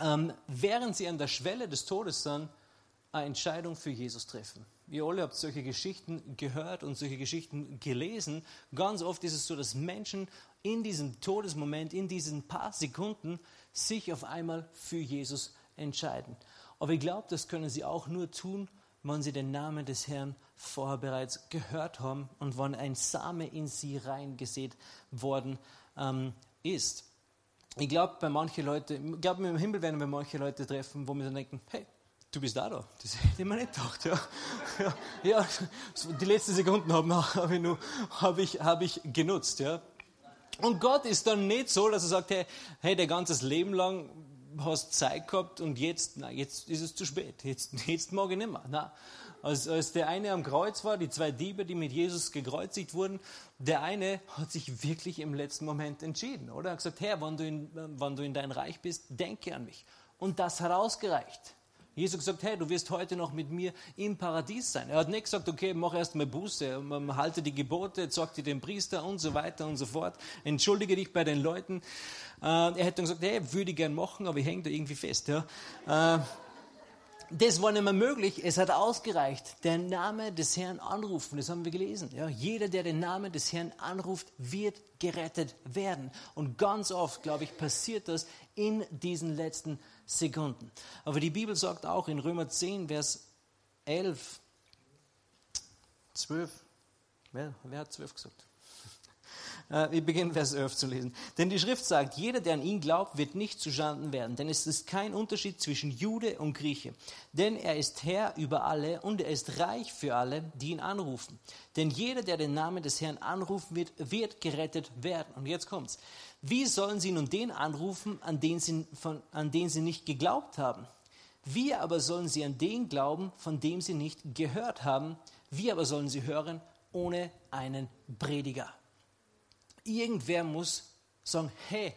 ähm, während sie an der Schwelle des Todes sind, eine Entscheidung für Jesus treffen. Ihr alle habt solche Geschichten gehört und solche Geschichten gelesen. Ganz oft ist es so, dass Menschen in diesem Todesmoment, in diesen paar Sekunden, sich auf einmal für Jesus entscheiden. Aber ich glaube, das können sie auch nur tun, wenn sie den Namen des Herrn vorher bereits gehört haben und wann ein Same in sie reingesät worden ähm, ist. Ich glaube, bei manchen Leuten, ich glaube, im Himmel werden wir manche Leute treffen, wo wir dann denken, hey, du bist da da. Das hätte ich mir nicht gedacht. Ja, ja, ja die letzten Sekunden habe hab ich, hab ich, hab ich genutzt. Ja. Und Gott ist dann nicht so, dass er sagt, hey, hey dein ganzes Leben lang hast Zeit gehabt und jetzt, na, jetzt ist es zu spät. Jetzt, jetzt mag ich nicht mehr. Nein. Als, als der eine am Kreuz war, die zwei Diebe, die mit Jesus gekreuzigt wurden, der eine hat sich wirklich im letzten Moment entschieden, oder? Er hat gesagt, Herr, wenn du in, wenn du in dein Reich bist, denke an mich. Und das hat ausgereicht. Jesus gesagt, hey, du wirst heute noch mit mir im Paradies sein. Er hat nicht gesagt, okay, mach erst mal Buße, halte die Gebote, zeig dir den Priester und so weiter und so fort. Entschuldige dich bei den Leuten. Äh, er hätte dann gesagt, hey, würde ich gern machen, aber ich hänge da irgendwie fest. Ja. Das war nicht mehr möglich. Es hat ausgereicht. Der Name des Herrn anrufen. Das haben wir gelesen. Ja, jeder, der den Namen des Herrn anruft, wird gerettet werden. Und ganz oft, glaube ich, passiert das in diesen letzten Sekunden. Aber die Bibel sagt auch in Römer 10, Vers 11, 12, wer, wer hat 12 gesagt? Äh, wir beginnen Vers 11 zu lesen. Denn die Schrift sagt, jeder, der an ihn glaubt, wird nicht zustanden werden. Denn es ist kein Unterschied zwischen Jude und Grieche. Denn er ist Herr über alle und er ist reich für alle, die ihn anrufen. Denn jeder, der den Namen des Herrn anrufen wird, wird gerettet werden. Und jetzt kommt's. Wie sollen sie nun den anrufen, an den sie, von, an den sie nicht geglaubt haben? Wie aber sollen sie an den glauben, von dem sie nicht gehört haben? Wie aber sollen sie hören ohne einen Prediger. Irgendwer muss sagen, hey,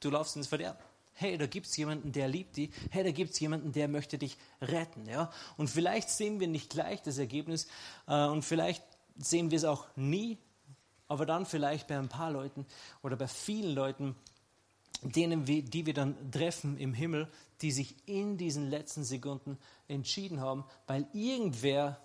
du laufst ins Verderben. Hey, da gibt es jemanden, der liebt dich. Hey, da gibt es jemanden, der möchte dich retten. Ja? Und vielleicht sehen wir nicht gleich das Ergebnis äh, und vielleicht sehen wir es auch nie, aber dann vielleicht bei ein paar Leuten oder bei vielen Leuten, denen wir, die wir dann treffen im Himmel, die sich in diesen letzten Sekunden entschieden haben, weil irgendwer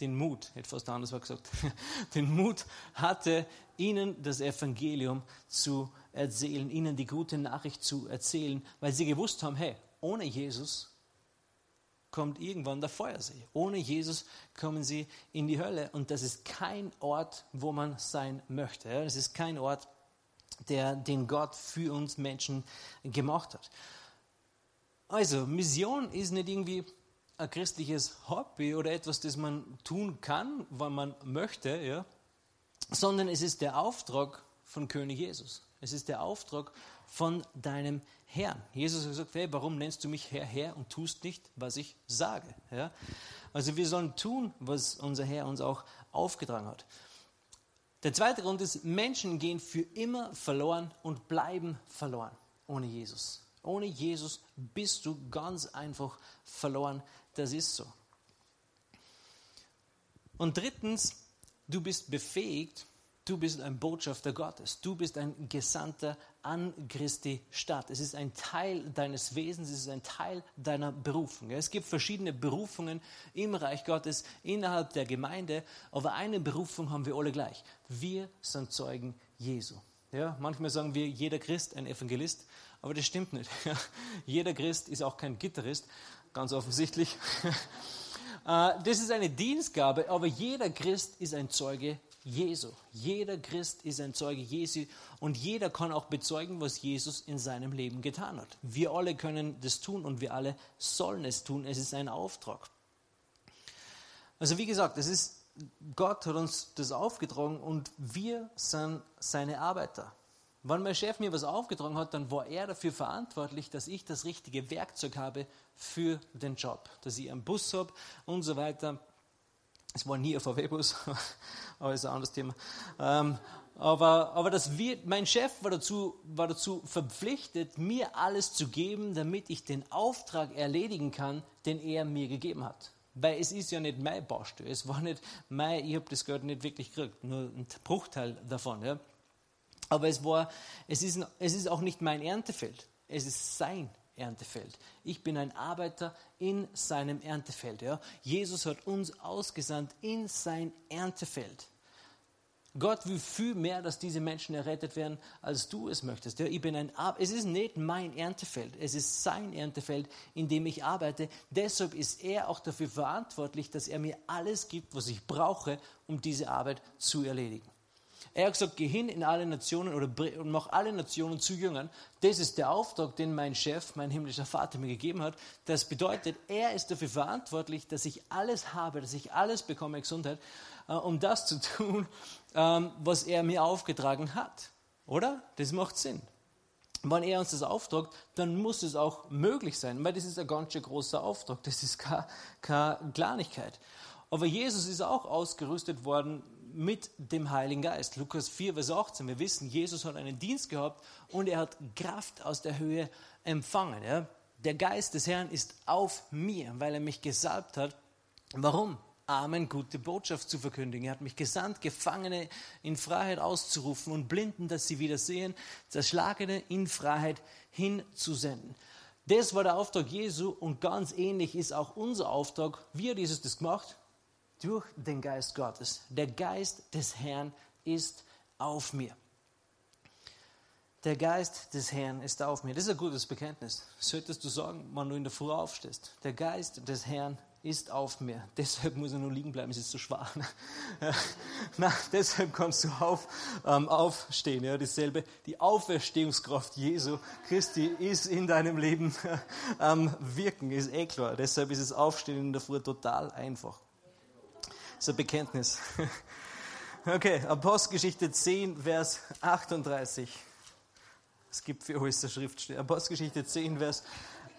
den Mut, hätte fast anders gesagt, den Mut hatte, ihnen das Evangelium zu erzählen, ihnen die gute Nachricht zu erzählen, weil sie gewusst haben, hey, ohne Jesus kommt irgendwann der Feuersee. Ohne Jesus kommen sie in die Hölle und das ist kein Ort, wo man sein möchte. Das ist kein Ort, der, den Gott für uns Menschen gemacht hat. Also, Mission ist nicht irgendwie ein christliches Hobby oder etwas, das man tun kann, wenn man möchte, ja, sondern es ist der Auftrag von König Jesus. Es ist der Auftrag von deinem Herrn. Jesus hat gesagt, hey, warum nennst du mich Herr, Herr und tust nicht, was ich sage? Ja? Also wir sollen tun, was unser Herr uns auch aufgetragen hat. Der zweite Grund ist, Menschen gehen für immer verloren und bleiben verloren ohne Jesus. Ohne Jesus bist du ganz einfach verloren. Das ist so. Und drittens, du bist befähigt, du bist ein Botschafter Gottes. Du bist ein Gesandter an Christi Stadt. Es ist ein Teil deines Wesens, es ist ein Teil deiner Berufung. Es gibt verschiedene Berufungen im Reich Gottes, innerhalb der Gemeinde, aber eine Berufung haben wir alle gleich. Wir sind Zeugen Jesu. Ja, manchmal sagen wir, jeder Christ ein Evangelist, aber das stimmt nicht. jeder Christ ist auch kein Gitarrist, ganz offensichtlich. Äh, das ist eine Dienstgabe, aber jeder Christ ist ein Zeuge Jesu. Jeder Christ ist ein Zeuge Jesu und jeder kann auch bezeugen, was Jesus in seinem Leben getan hat. Wir alle können das tun und wir alle sollen es tun. Es ist ein Auftrag. Also wie gesagt, es ist, Gott hat uns das aufgetragen und wir sind seine Arbeiter. Wenn mein Chef mir was aufgetragen hat, dann war er dafür verantwortlich, dass ich das richtige Werkzeug habe für den Job. Dass ich einen Bus habe und so weiter. Es war nie ein VW-Bus, aber ist ein anderes Thema. Ähm, aber, aber das wird, mein Chef war dazu, war dazu verpflichtet, mir alles zu geben, damit ich den Auftrag erledigen kann, den er mir gegeben hat. Weil es ist ja nicht mein Baustelle, es war nicht mein, ich habe das Geld nicht wirklich gekriegt, nur ein Bruchteil davon. Ja. Aber es, war, es, ist, es ist auch nicht mein Erntefeld, es ist sein Erntefeld. Ich bin ein Arbeiter in seinem Erntefeld. Ja. Jesus hat uns ausgesandt in sein Erntefeld. Gott will viel mehr, dass diese Menschen errettet werden, als du es möchtest. Ja, ich bin ein Ar es ist nicht mein Erntefeld, es ist sein Erntefeld, in dem ich arbeite. Deshalb ist er auch dafür verantwortlich, dass er mir alles gibt, was ich brauche, um diese Arbeit zu erledigen. Er hat gesagt, geh hin in alle Nationen oder mach alle Nationen zu Jüngern. Das ist der Auftrag, den mein Chef, mein himmlischer Vater mir gegeben hat. Das bedeutet, er ist dafür verantwortlich, dass ich alles habe, dass ich alles bekomme, Gesundheit, äh, um das zu tun, ähm, was er mir aufgetragen hat. Oder? Das macht Sinn. Wenn er uns das auftragt, dann muss es auch möglich sein, weil das ist ein ganz schön großer Auftrag. Das ist keine Kleinigkeit. Aber Jesus ist auch ausgerüstet worden mit dem Heiligen Geist. Lukas 4, Vers 18. Wir wissen, Jesus hat einen Dienst gehabt und er hat Kraft aus der Höhe empfangen. Ja? Der Geist des Herrn ist auf mir, weil er mich gesalbt hat. Warum? Armen gute Botschaft zu verkündigen. Er hat mich gesandt, Gefangene in Freiheit auszurufen und Blinden, dass sie wieder sehen, Zerschlagene in Freiheit hinzusenden. Das war der Auftrag Jesu und ganz ähnlich ist auch unser Auftrag. Wie hat Jesus das gemacht? Durch den Geist Gottes. Der Geist des Herrn ist auf mir. Der Geist des Herrn ist auf mir. Das ist ein gutes Bekenntnis. Solltest du sagen, wenn du in der Früh aufstehst. Der Geist des Herrn ist auf mir. Deshalb muss er nur liegen bleiben, es ist zu schwach. Na, deshalb kannst du auf, ähm, aufstehen. Ja, dasselbe. Die Auferstehungskraft Jesu Christi ist in deinem Leben ähm, Wirken, ist eh klar. Deshalb ist es Aufstehen in der Früh total einfach so Bekenntnis. Okay, Apostelgeschichte 10, Vers 38. Es gibt für alles Schriftstelle. Apostelgeschichte 10, Vers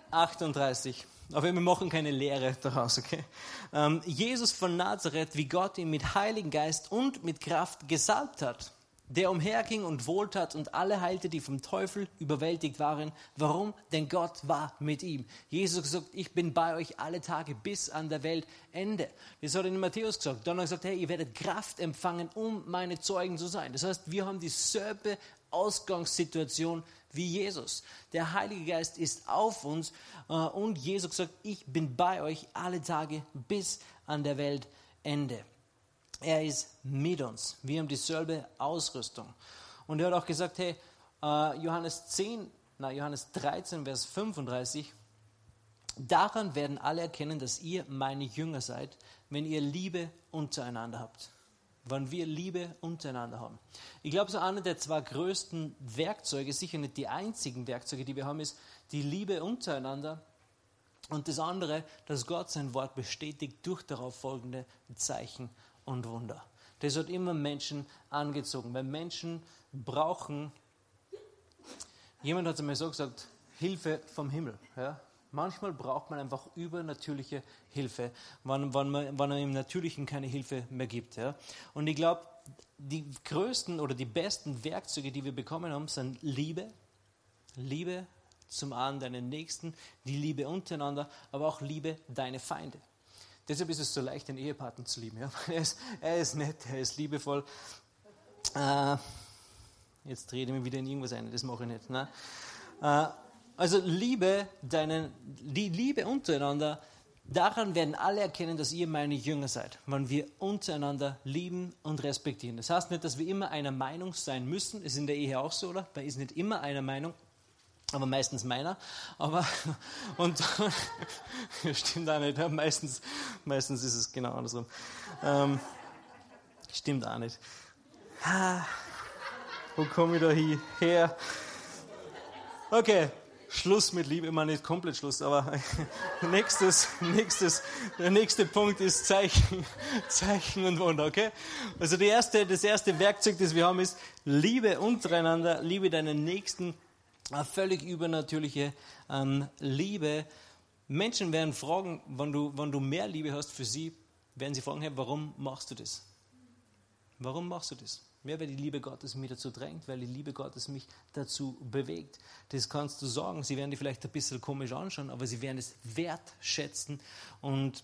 38. aber wir machen keine Lehre daraus, okay? Ähm, Jesus von Nazareth, wie Gott ihn mit Heiligen Geist und mit Kraft gesalbt hat der umherging und wohltat und alle heilte, die vom Teufel überwältigt waren. Warum? Denn Gott war mit ihm. Jesus gesagt, ich bin bei euch alle Tage bis an der Weltende. Das hat er in Matthäus gesagt. Dann hat er gesagt, hey, ihr werdet Kraft empfangen, um meine Zeugen zu sein. Das heißt, wir haben dieselbe Ausgangssituation wie Jesus. Der Heilige Geist ist auf uns äh, und Jesus sagt, ich bin bei euch alle Tage bis an der Weltende. Er ist mit uns. Wir haben dieselbe Ausrüstung. Und er hat auch gesagt, hey, äh, Johannes 10, na, Johannes 13, Vers 35, daran werden alle erkennen, dass ihr meine Jünger seid, wenn ihr Liebe untereinander habt. Wenn wir Liebe untereinander haben. Ich glaube, so einer der zwei größten Werkzeuge, sicher nicht die einzigen Werkzeuge, die wir haben, ist die Liebe untereinander. Und das andere, dass Gott sein Wort bestätigt durch darauf folgende Zeichen und Wunder. Das hat immer Menschen angezogen, weil Menschen brauchen, jemand hat es mir so gesagt, Hilfe vom Himmel. Ja? Manchmal braucht man einfach übernatürliche Hilfe, wenn, wenn, man, wenn man im Natürlichen keine Hilfe mehr gibt. Ja? Und ich glaube, die größten oder die besten Werkzeuge, die wir bekommen haben, sind Liebe, Liebe zum einen deinen Nächsten, die Liebe untereinander, aber auch Liebe deine Feinde. Deshalb ist es so leicht, den Ehepartner zu lieben. Ja? Er, ist, er ist nett, er ist liebevoll. Äh, jetzt drehe ich mich wieder in irgendwas ein, das mache ich nicht. Ne? Äh, also Liebe, deinen, die Liebe untereinander, daran werden alle erkennen, dass ihr meine Jünger seid, wenn wir untereinander lieben und respektieren. Das heißt nicht, dass wir immer einer Meinung sein müssen. Ist in der Ehe auch so, oder? Man ist nicht immer einer Meinung aber meistens meiner. Aber, und, stimmt auch nicht, meistens, meistens ist es genau andersrum. Ähm, stimmt auch nicht. Ah, wo komme ich da her? Okay, Schluss mit Liebe, immer nicht komplett Schluss, aber nächstes, nächstes, der nächste Punkt ist Zeichen, Zeichen und Wunder, okay? Also die erste, das erste Werkzeug, das wir haben, ist Liebe untereinander, Liebe deinen Nächsten völlig übernatürliche ähm, Liebe. Menschen werden fragen, wenn du, wenn du mehr Liebe hast für sie, werden sie fragen, hey, warum machst du das? Warum machst du das? Ja, weil die Liebe Gottes mich dazu drängt, weil die Liebe Gottes mich dazu bewegt. Das kannst du sagen. Sie werden dich vielleicht ein bisschen komisch anschauen, aber sie werden es wertschätzen und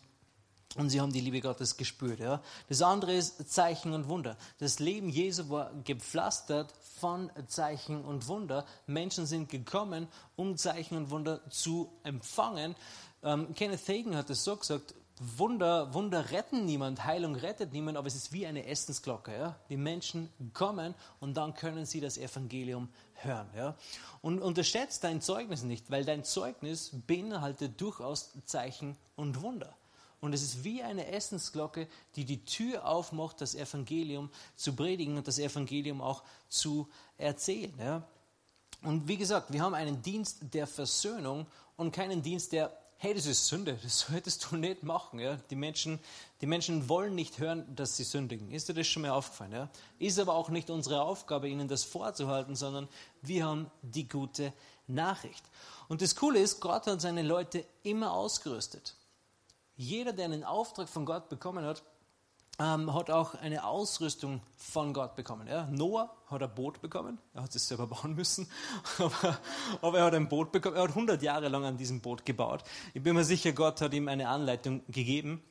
und sie haben die Liebe Gottes gespürt. Ja. Das andere ist Zeichen und Wunder. Das Leben Jesu war gepflastert von Zeichen und Wunder. Menschen sind gekommen, um Zeichen und Wunder zu empfangen. Ähm, Kenneth Hagen hat es so gesagt, Wunder, Wunder retten niemand, Heilung rettet niemand, aber es ist wie eine Essensglocke. Ja? Die Menschen kommen und dann können sie das Evangelium hören. Ja? Und unterschätzt dein Zeugnis nicht, weil dein Zeugnis beinhaltet durchaus Zeichen und Wunder. Und es ist wie eine Essensglocke, die die Tür aufmacht, das Evangelium zu predigen und das Evangelium auch zu erzählen. Ja? Und wie gesagt, wir haben einen Dienst der Versöhnung und keinen Dienst der, hey, das ist Sünde, das solltest du nicht machen. Ja? Die, Menschen, die Menschen wollen nicht hören, dass sie sündigen. Ist dir das schon mal aufgefallen? Ja? Ist aber auch nicht unsere Aufgabe, ihnen das vorzuhalten, sondern wir haben die gute Nachricht. Und das Coole ist, Gott hat seine Leute immer ausgerüstet. Jeder, der einen Auftrag von Gott bekommen hat, ähm, hat auch eine Ausrüstung von Gott bekommen. Ja? Noah hat ein Boot bekommen, er hat es selber bauen müssen, aber, aber, er hat ein Boot bekommen, er hat 100 Jahre lang an diesem Boot gebaut. Ich bin mir sicher, Gott hat ihm eine Anleitung gegeben.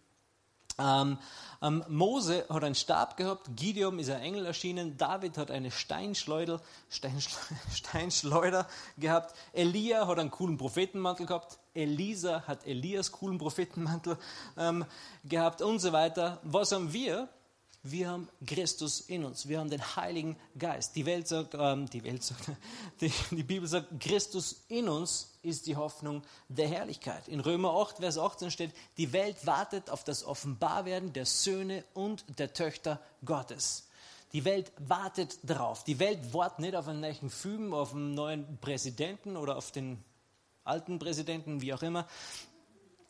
Ähm, ähm, Mose hat einen Stab gehabt, Gideon ist ein Engel erschienen, David hat eine Steinschleuder, Steinschleuder, Steinschleuder gehabt, Elia hat einen coolen Prophetenmantel gehabt, Elisa hat Elias coolen Prophetenmantel ähm, gehabt und so weiter. Was haben wir? Wir haben Christus in uns. Wir haben den Heiligen Geist. Die Welt sagt, ähm, die Welt sagt, die, die, Bibel sagt, Christus in uns ist die Hoffnung der Herrlichkeit. In Römer 8, Vers 18 steht, die Welt wartet auf das Offenbarwerden der Söhne und der Töchter Gottes. Die Welt wartet darauf. Die Welt wartet nicht auf einen neuen Film, auf einen neuen Präsidenten oder auf den alten Präsidenten, wie auch immer.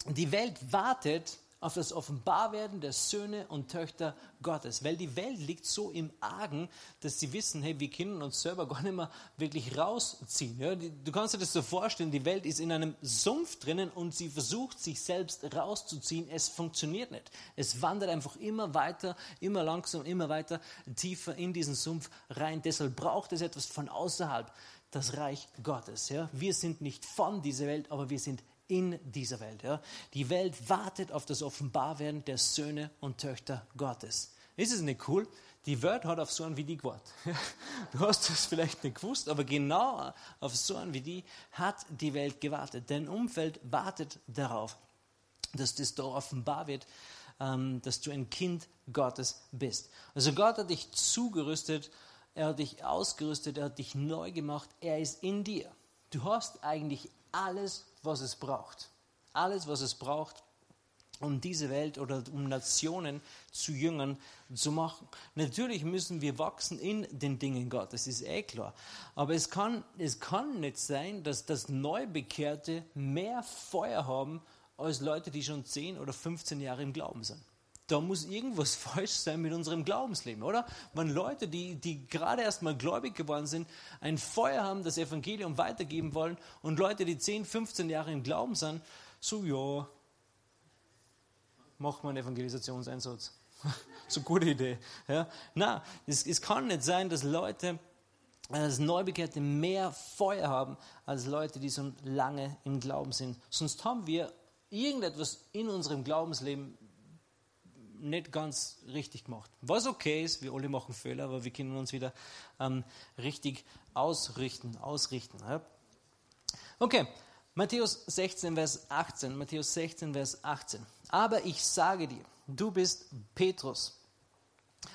Die Welt wartet auf das Offenbarwerden der Söhne und Töchter Gottes. Weil die Welt liegt so im Argen, dass sie wissen, hey, wir können uns selber gar nicht mehr wirklich rausziehen. Ja? Du kannst dir das so vorstellen, die Welt ist in einem Sumpf drinnen und sie versucht, sich selbst rauszuziehen. Es funktioniert nicht. Es wandert einfach immer weiter, immer langsam, immer weiter tiefer in diesen Sumpf rein. Deshalb braucht es etwas von außerhalb, das Reich Gottes. Ja? Wir sind nicht von dieser Welt, aber wir sind in dieser Welt. Ja. Die Welt wartet auf das Offenbarwerden der Söhne und Töchter Gottes. Ist es nicht cool? Die Welt hat auf so einen wie die gewartet. Du hast es vielleicht nicht gewusst, aber genau auf so einen wie die hat die Welt gewartet. Dein Umfeld wartet darauf, dass das da offenbar wird, ähm, dass du ein Kind Gottes bist. Also Gott hat dich zugerüstet, er hat dich ausgerüstet, er hat dich neu gemacht, er ist in dir. Du hast eigentlich alles was es braucht. Alles, was es braucht, um diese Welt oder um Nationen zu Jüngern zu machen. Natürlich müssen wir wachsen in den Dingen Gottes, ist eh klar. Aber es kann, es kann nicht sein, dass das Neubekehrte mehr Feuer haben als Leute, die schon 10 oder 15 Jahre im Glauben sind da muss irgendwas falsch sein mit unserem Glaubensleben, oder? Wenn Leute, die, die gerade erst mal gläubig geworden sind, ein Feuer haben, das Evangelium weitergeben wollen und Leute, die 10, 15 Jahre im Glauben sind, so, ja, mach mal einen Evangelisationseinsatz. so gute Idee. Ja? Na, es, es kann nicht sein, dass Leute, als Neubekehrte mehr Feuer haben als Leute, die so lange im Glauben sind. Sonst haben wir irgendetwas in unserem Glaubensleben nicht ganz richtig gemacht. Was okay ist, wir alle machen Fehler, aber wir können uns wieder ähm, richtig ausrichten, ausrichten. Ja? Okay, Matthäus 16, Vers 18. Matthäus 16, Vers 18. Aber ich sage dir, du bist Petrus.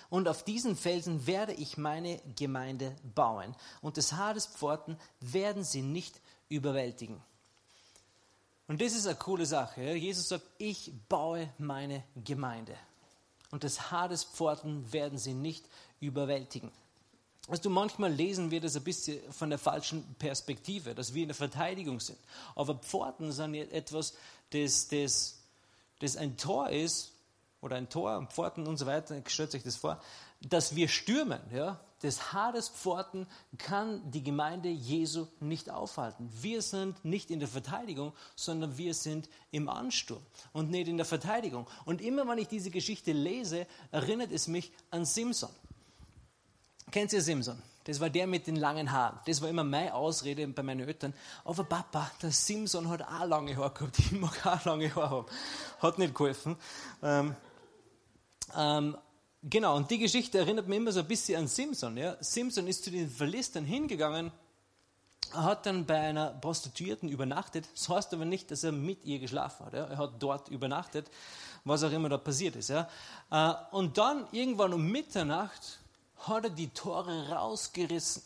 Und auf diesen Felsen werde ich meine Gemeinde bauen. Und des Hades Pforten werden sie nicht überwältigen. Und das ist eine coole Sache. Jesus sagt, ich baue meine Gemeinde und des Hades Pforten werden sie nicht überwältigen. Also manchmal lesen wir das ein bisschen von der falschen Perspektive, dass wir in der Verteidigung sind. Aber Pforten sind etwas, das, das, das ein Tor ist, oder ein Tor, Pforten und so weiter, stellt euch das vor, dass wir stürmen, ja, des Hades Pforten kann die Gemeinde Jesu nicht aufhalten. Wir sind nicht in der Verteidigung, sondern wir sind im Ansturm und nicht in der Verteidigung. Und immer wenn ich diese Geschichte lese, erinnert es mich an Simson. Kennt ihr Simson? Das war der mit den langen Haaren. Das war immer meine Ausrede bei meinen Eltern. Aber Papa, der Simson hat auch lange Haare gehabt. Ich mag auch lange Haare haben. Hat nicht geholfen. Ähm, ähm, Genau, und die Geschichte erinnert mich immer so ein bisschen an Simpson. Ja? Simpson ist zu den Verlistern hingegangen, hat dann bei einer Prostituierten übernachtet. Das heißt aber nicht, dass er mit ihr geschlafen hat. Ja? Er hat dort übernachtet, was auch immer da passiert ist. Ja? Äh, und dann irgendwann um Mitternacht hat er die Tore rausgerissen.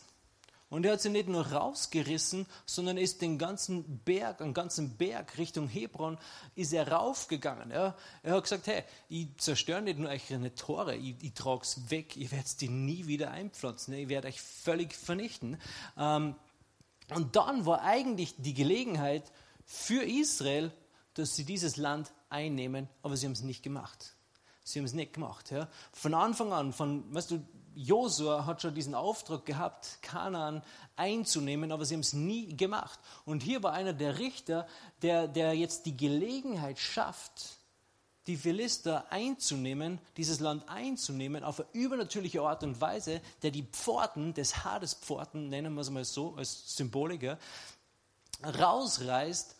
Und er hat sie nicht nur rausgerissen, sondern ist den ganzen Berg, einen ganzen Berg Richtung Hebron, ist er raufgegangen. Ja. Er hat gesagt, hey, ich zerstöre nicht nur eure Tore, ich, ich trage es weg, ihr werdet die nie wieder einpflanzen, ich werde euch völlig vernichten. Ähm, und dann war eigentlich die Gelegenheit für Israel, dass sie dieses Land einnehmen, aber sie haben es nicht gemacht. Sie haben es nicht gemacht. Ja. Von Anfang an, von, weißt du, Josua hat schon diesen Auftrag gehabt, Kanaan einzunehmen, aber sie haben es nie gemacht. Und hier war einer der Richter, der, der jetzt die Gelegenheit schafft, die Philister einzunehmen, dieses Land einzunehmen, auf eine übernatürliche Art und Weise, der die Pforten des Hadespforten, nennen wir es mal so, als Symboliker, rausreißt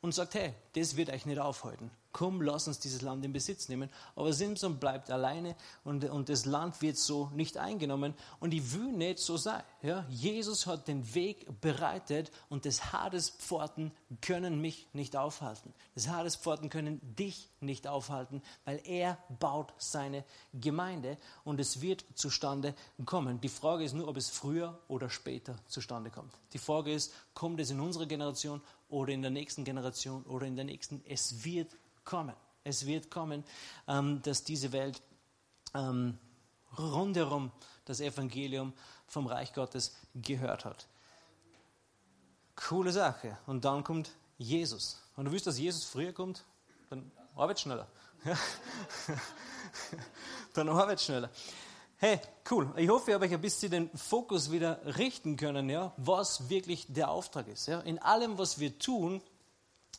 und sagt, hey, das wird euch nicht aufhalten komm, lass uns dieses Land in Besitz nehmen. Aber Simson bleibt alleine und, und das Land wird so nicht eingenommen. Und ich will nicht so sein. Ja? Jesus hat den Weg bereitet und des Hadespforten können mich nicht aufhalten. Des Hadespforten können dich nicht aufhalten, weil er baut seine Gemeinde und es wird zustande kommen. Die Frage ist nur, ob es früher oder später zustande kommt. Die Frage ist, kommt es in unserer Generation oder in der nächsten Generation oder in der nächsten? Es wird kommen. Es wird kommen, ähm, dass diese Welt ähm, rundherum das Evangelium vom Reich Gottes gehört hat. Coole Sache. Und dann kommt Jesus. Und du willst, dass Jesus früher kommt? Dann arbeit schneller. dann arbeit schneller. Hey, cool. Ich hoffe, ich habe euch ein bisschen den Fokus wieder richten können, ja, was wirklich der Auftrag ist. Ja. In allem, was wir tun,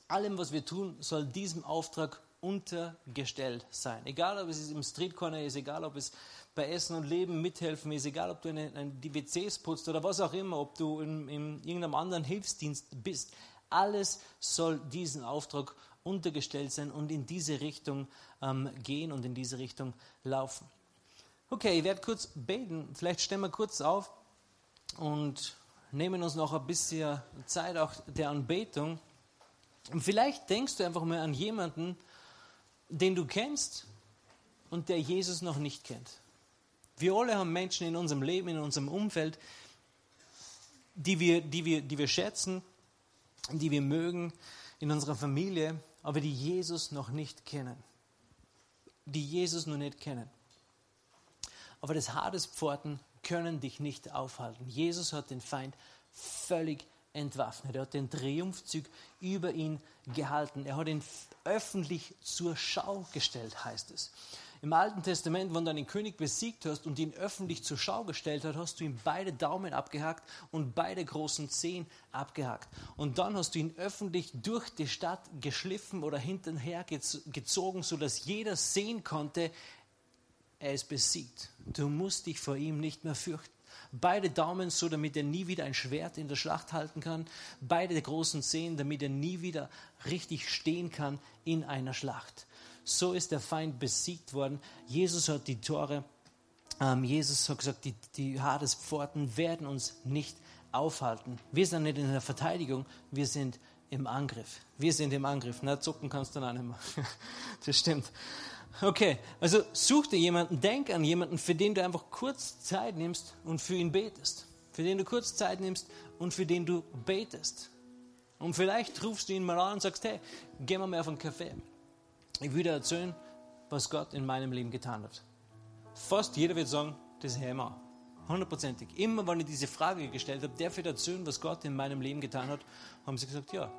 allem, was wir tun, soll diesem Auftrag untergestellt sein. Egal, ob es im Streetcorner ist, egal, ob es bei Essen und Leben mithelfen ist, egal, ob du eine, eine, die WCs putzt oder was auch immer, ob du in, in irgendeinem anderen Hilfsdienst bist. Alles soll diesem Auftrag untergestellt sein und in diese Richtung ähm, gehen und in diese Richtung laufen. Okay, ich werde kurz beten. Vielleicht stellen wir kurz auf und nehmen uns noch ein bisschen Zeit auch der Anbetung. Und vielleicht denkst du einfach mal an jemanden, den du kennst und der Jesus noch nicht kennt. Wir alle haben Menschen in unserem Leben, in unserem Umfeld, die wir, die wir, die wir schätzen, die wir mögen, in unserer Familie, aber die Jesus noch nicht kennen. Die Jesus noch nicht kennen. Aber das Hadespforten können dich nicht aufhalten. Jesus hat den Feind völlig entwaffnet. Er hat den Triumphzug über ihn gehalten. Er hat ihn öffentlich zur Schau gestellt, heißt es. Im Alten Testament, wenn du einen König besiegt hast und ihn öffentlich zur Schau gestellt hast, hast du ihm beide Daumen abgehackt und beide großen Zehen abgehackt. Und dann hast du ihn öffentlich durch die Stadt geschliffen oder hinterher gezogen, sodass jeder sehen konnte, er ist besiegt. Du musst dich vor ihm nicht mehr fürchten. Beide Daumen so, damit er nie wieder ein Schwert in der Schlacht halten kann. Beide großen Zehen, damit er nie wieder richtig stehen kann in einer Schlacht. So ist der Feind besiegt worden. Jesus hat die Tore, ähm, Jesus hat gesagt, die, die Hadespforten werden uns nicht aufhalten. Wir sind nicht in der Verteidigung, wir sind im Angriff. Wir sind im Angriff. Na, zucken kannst du dann nicht mehr. Das stimmt. Okay, also such dir jemanden, denk an jemanden, für den du einfach kurz Zeit nimmst und für ihn betest. Für den du kurz Zeit nimmst und für den du betest. Und vielleicht rufst du ihn mal an und sagst, hey, geh mal mehr auf einen Kaffee. Ich würde erzählen, was Gott in meinem Leben getan hat. Fast jeder wird sagen, das ist Hammer. Hundertprozentig. Immer, wenn ich diese Frage gestellt habe, der wird erzählen, was Gott in meinem Leben getan hat, haben sie gesagt, ja.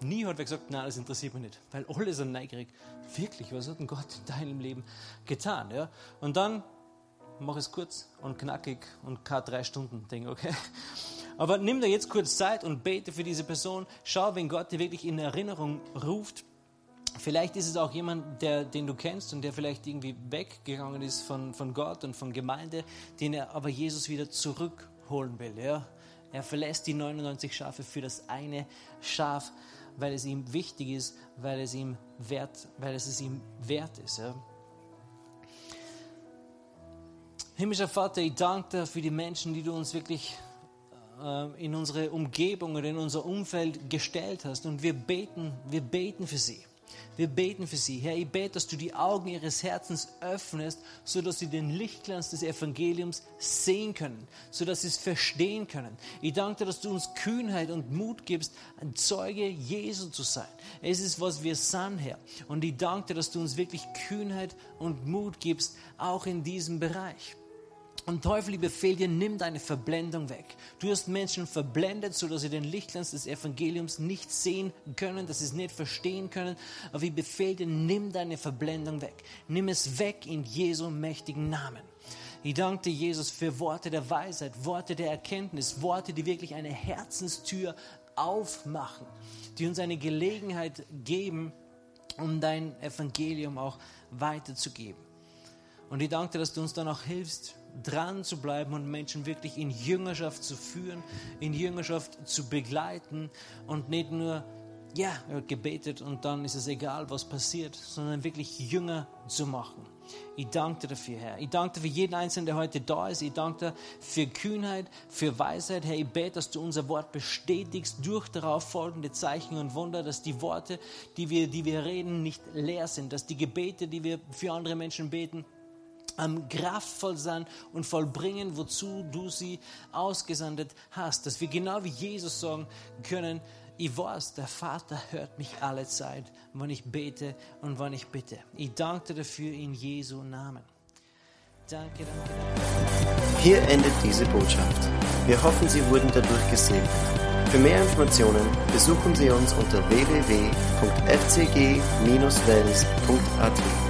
Nie hat wer gesagt, nein, das interessiert mich nicht. Weil alle sind neugierig. Wirklich, was hat denn Gott in deinem Leben getan? Ja? Und dann mach es kurz und knackig und kein drei Stunden Ding, okay? Aber nimm dir jetzt kurz Zeit und bete für diese Person. Schau, wenn Gott dir wirklich in Erinnerung ruft. Vielleicht ist es auch jemand, der, den du kennst und der vielleicht irgendwie weggegangen ist von, von Gott und von Gemeinde, den er aber Jesus wieder zurückholen will. Ja? Er verlässt die 99 Schafe für das eine Schaf, weil es ihm wichtig ist, weil es ihm wert, weil es, es ihm wert ist. Ja? Himmlischer Vater, ich danke dir für die Menschen, die du uns wirklich äh, in unsere Umgebung oder in unser Umfeld gestellt hast. Und wir beten, wir beten für sie. Wir beten für sie. Herr, ich bete, dass du die Augen ihres Herzens öffnest, sodass sie den Lichtglanz des Evangeliums sehen können, sodass sie es verstehen können. Ich danke dir, dass du uns Kühnheit und Mut gibst, ein Zeuge Jesu zu sein. Es ist, was wir sind, Herr. Und ich danke dir, dass du uns wirklich Kühnheit und Mut gibst, auch in diesem Bereich. Und Teufel, ich befehle dir, nimm deine Verblendung weg. Du hast Menschen verblendet, sodass sie den Lichtglanz des Evangeliums nicht sehen können, dass sie es nicht verstehen können. Aber ich befehle dir, nimm deine Verblendung weg. Nimm es weg in Jesu mächtigen Namen. Ich danke dir, Jesus, für Worte der Weisheit, Worte der Erkenntnis, Worte, die wirklich eine Herzenstür aufmachen, die uns eine Gelegenheit geben, um dein Evangelium auch weiterzugeben. Und ich danke dir, dass du uns dann auch hilfst, dran zu bleiben und Menschen wirklich in Jüngerschaft zu führen, in Jüngerschaft zu begleiten und nicht nur, ja, gebetet und dann ist es egal, was passiert, sondern wirklich Jünger zu machen. Ich danke dir dafür, Herr. Ich danke dir für jeden Einzelnen, der heute da ist. Ich danke dir für Kühnheit, für Weisheit. Herr, ich bete, dass du unser Wort bestätigst durch darauf folgende Zeichen und Wunder, dass die Worte, die wir, die wir reden, nicht leer sind, dass die Gebete, die wir für andere Menschen beten, ähm, kraftvoll sein und vollbringen, wozu du sie ausgesandt hast. Dass wir genau wie Jesus sagen können, ich weiß, der Vater hört mich alle Zeit, wann ich bete und wann ich bitte. Ich danke dafür in Jesu Namen. Danke, danke, danke.
Hier endet diese Botschaft. Wir hoffen, Sie wurden dadurch gesegnet. Für mehr Informationen besuchen Sie uns unter www.fcg-wells.at.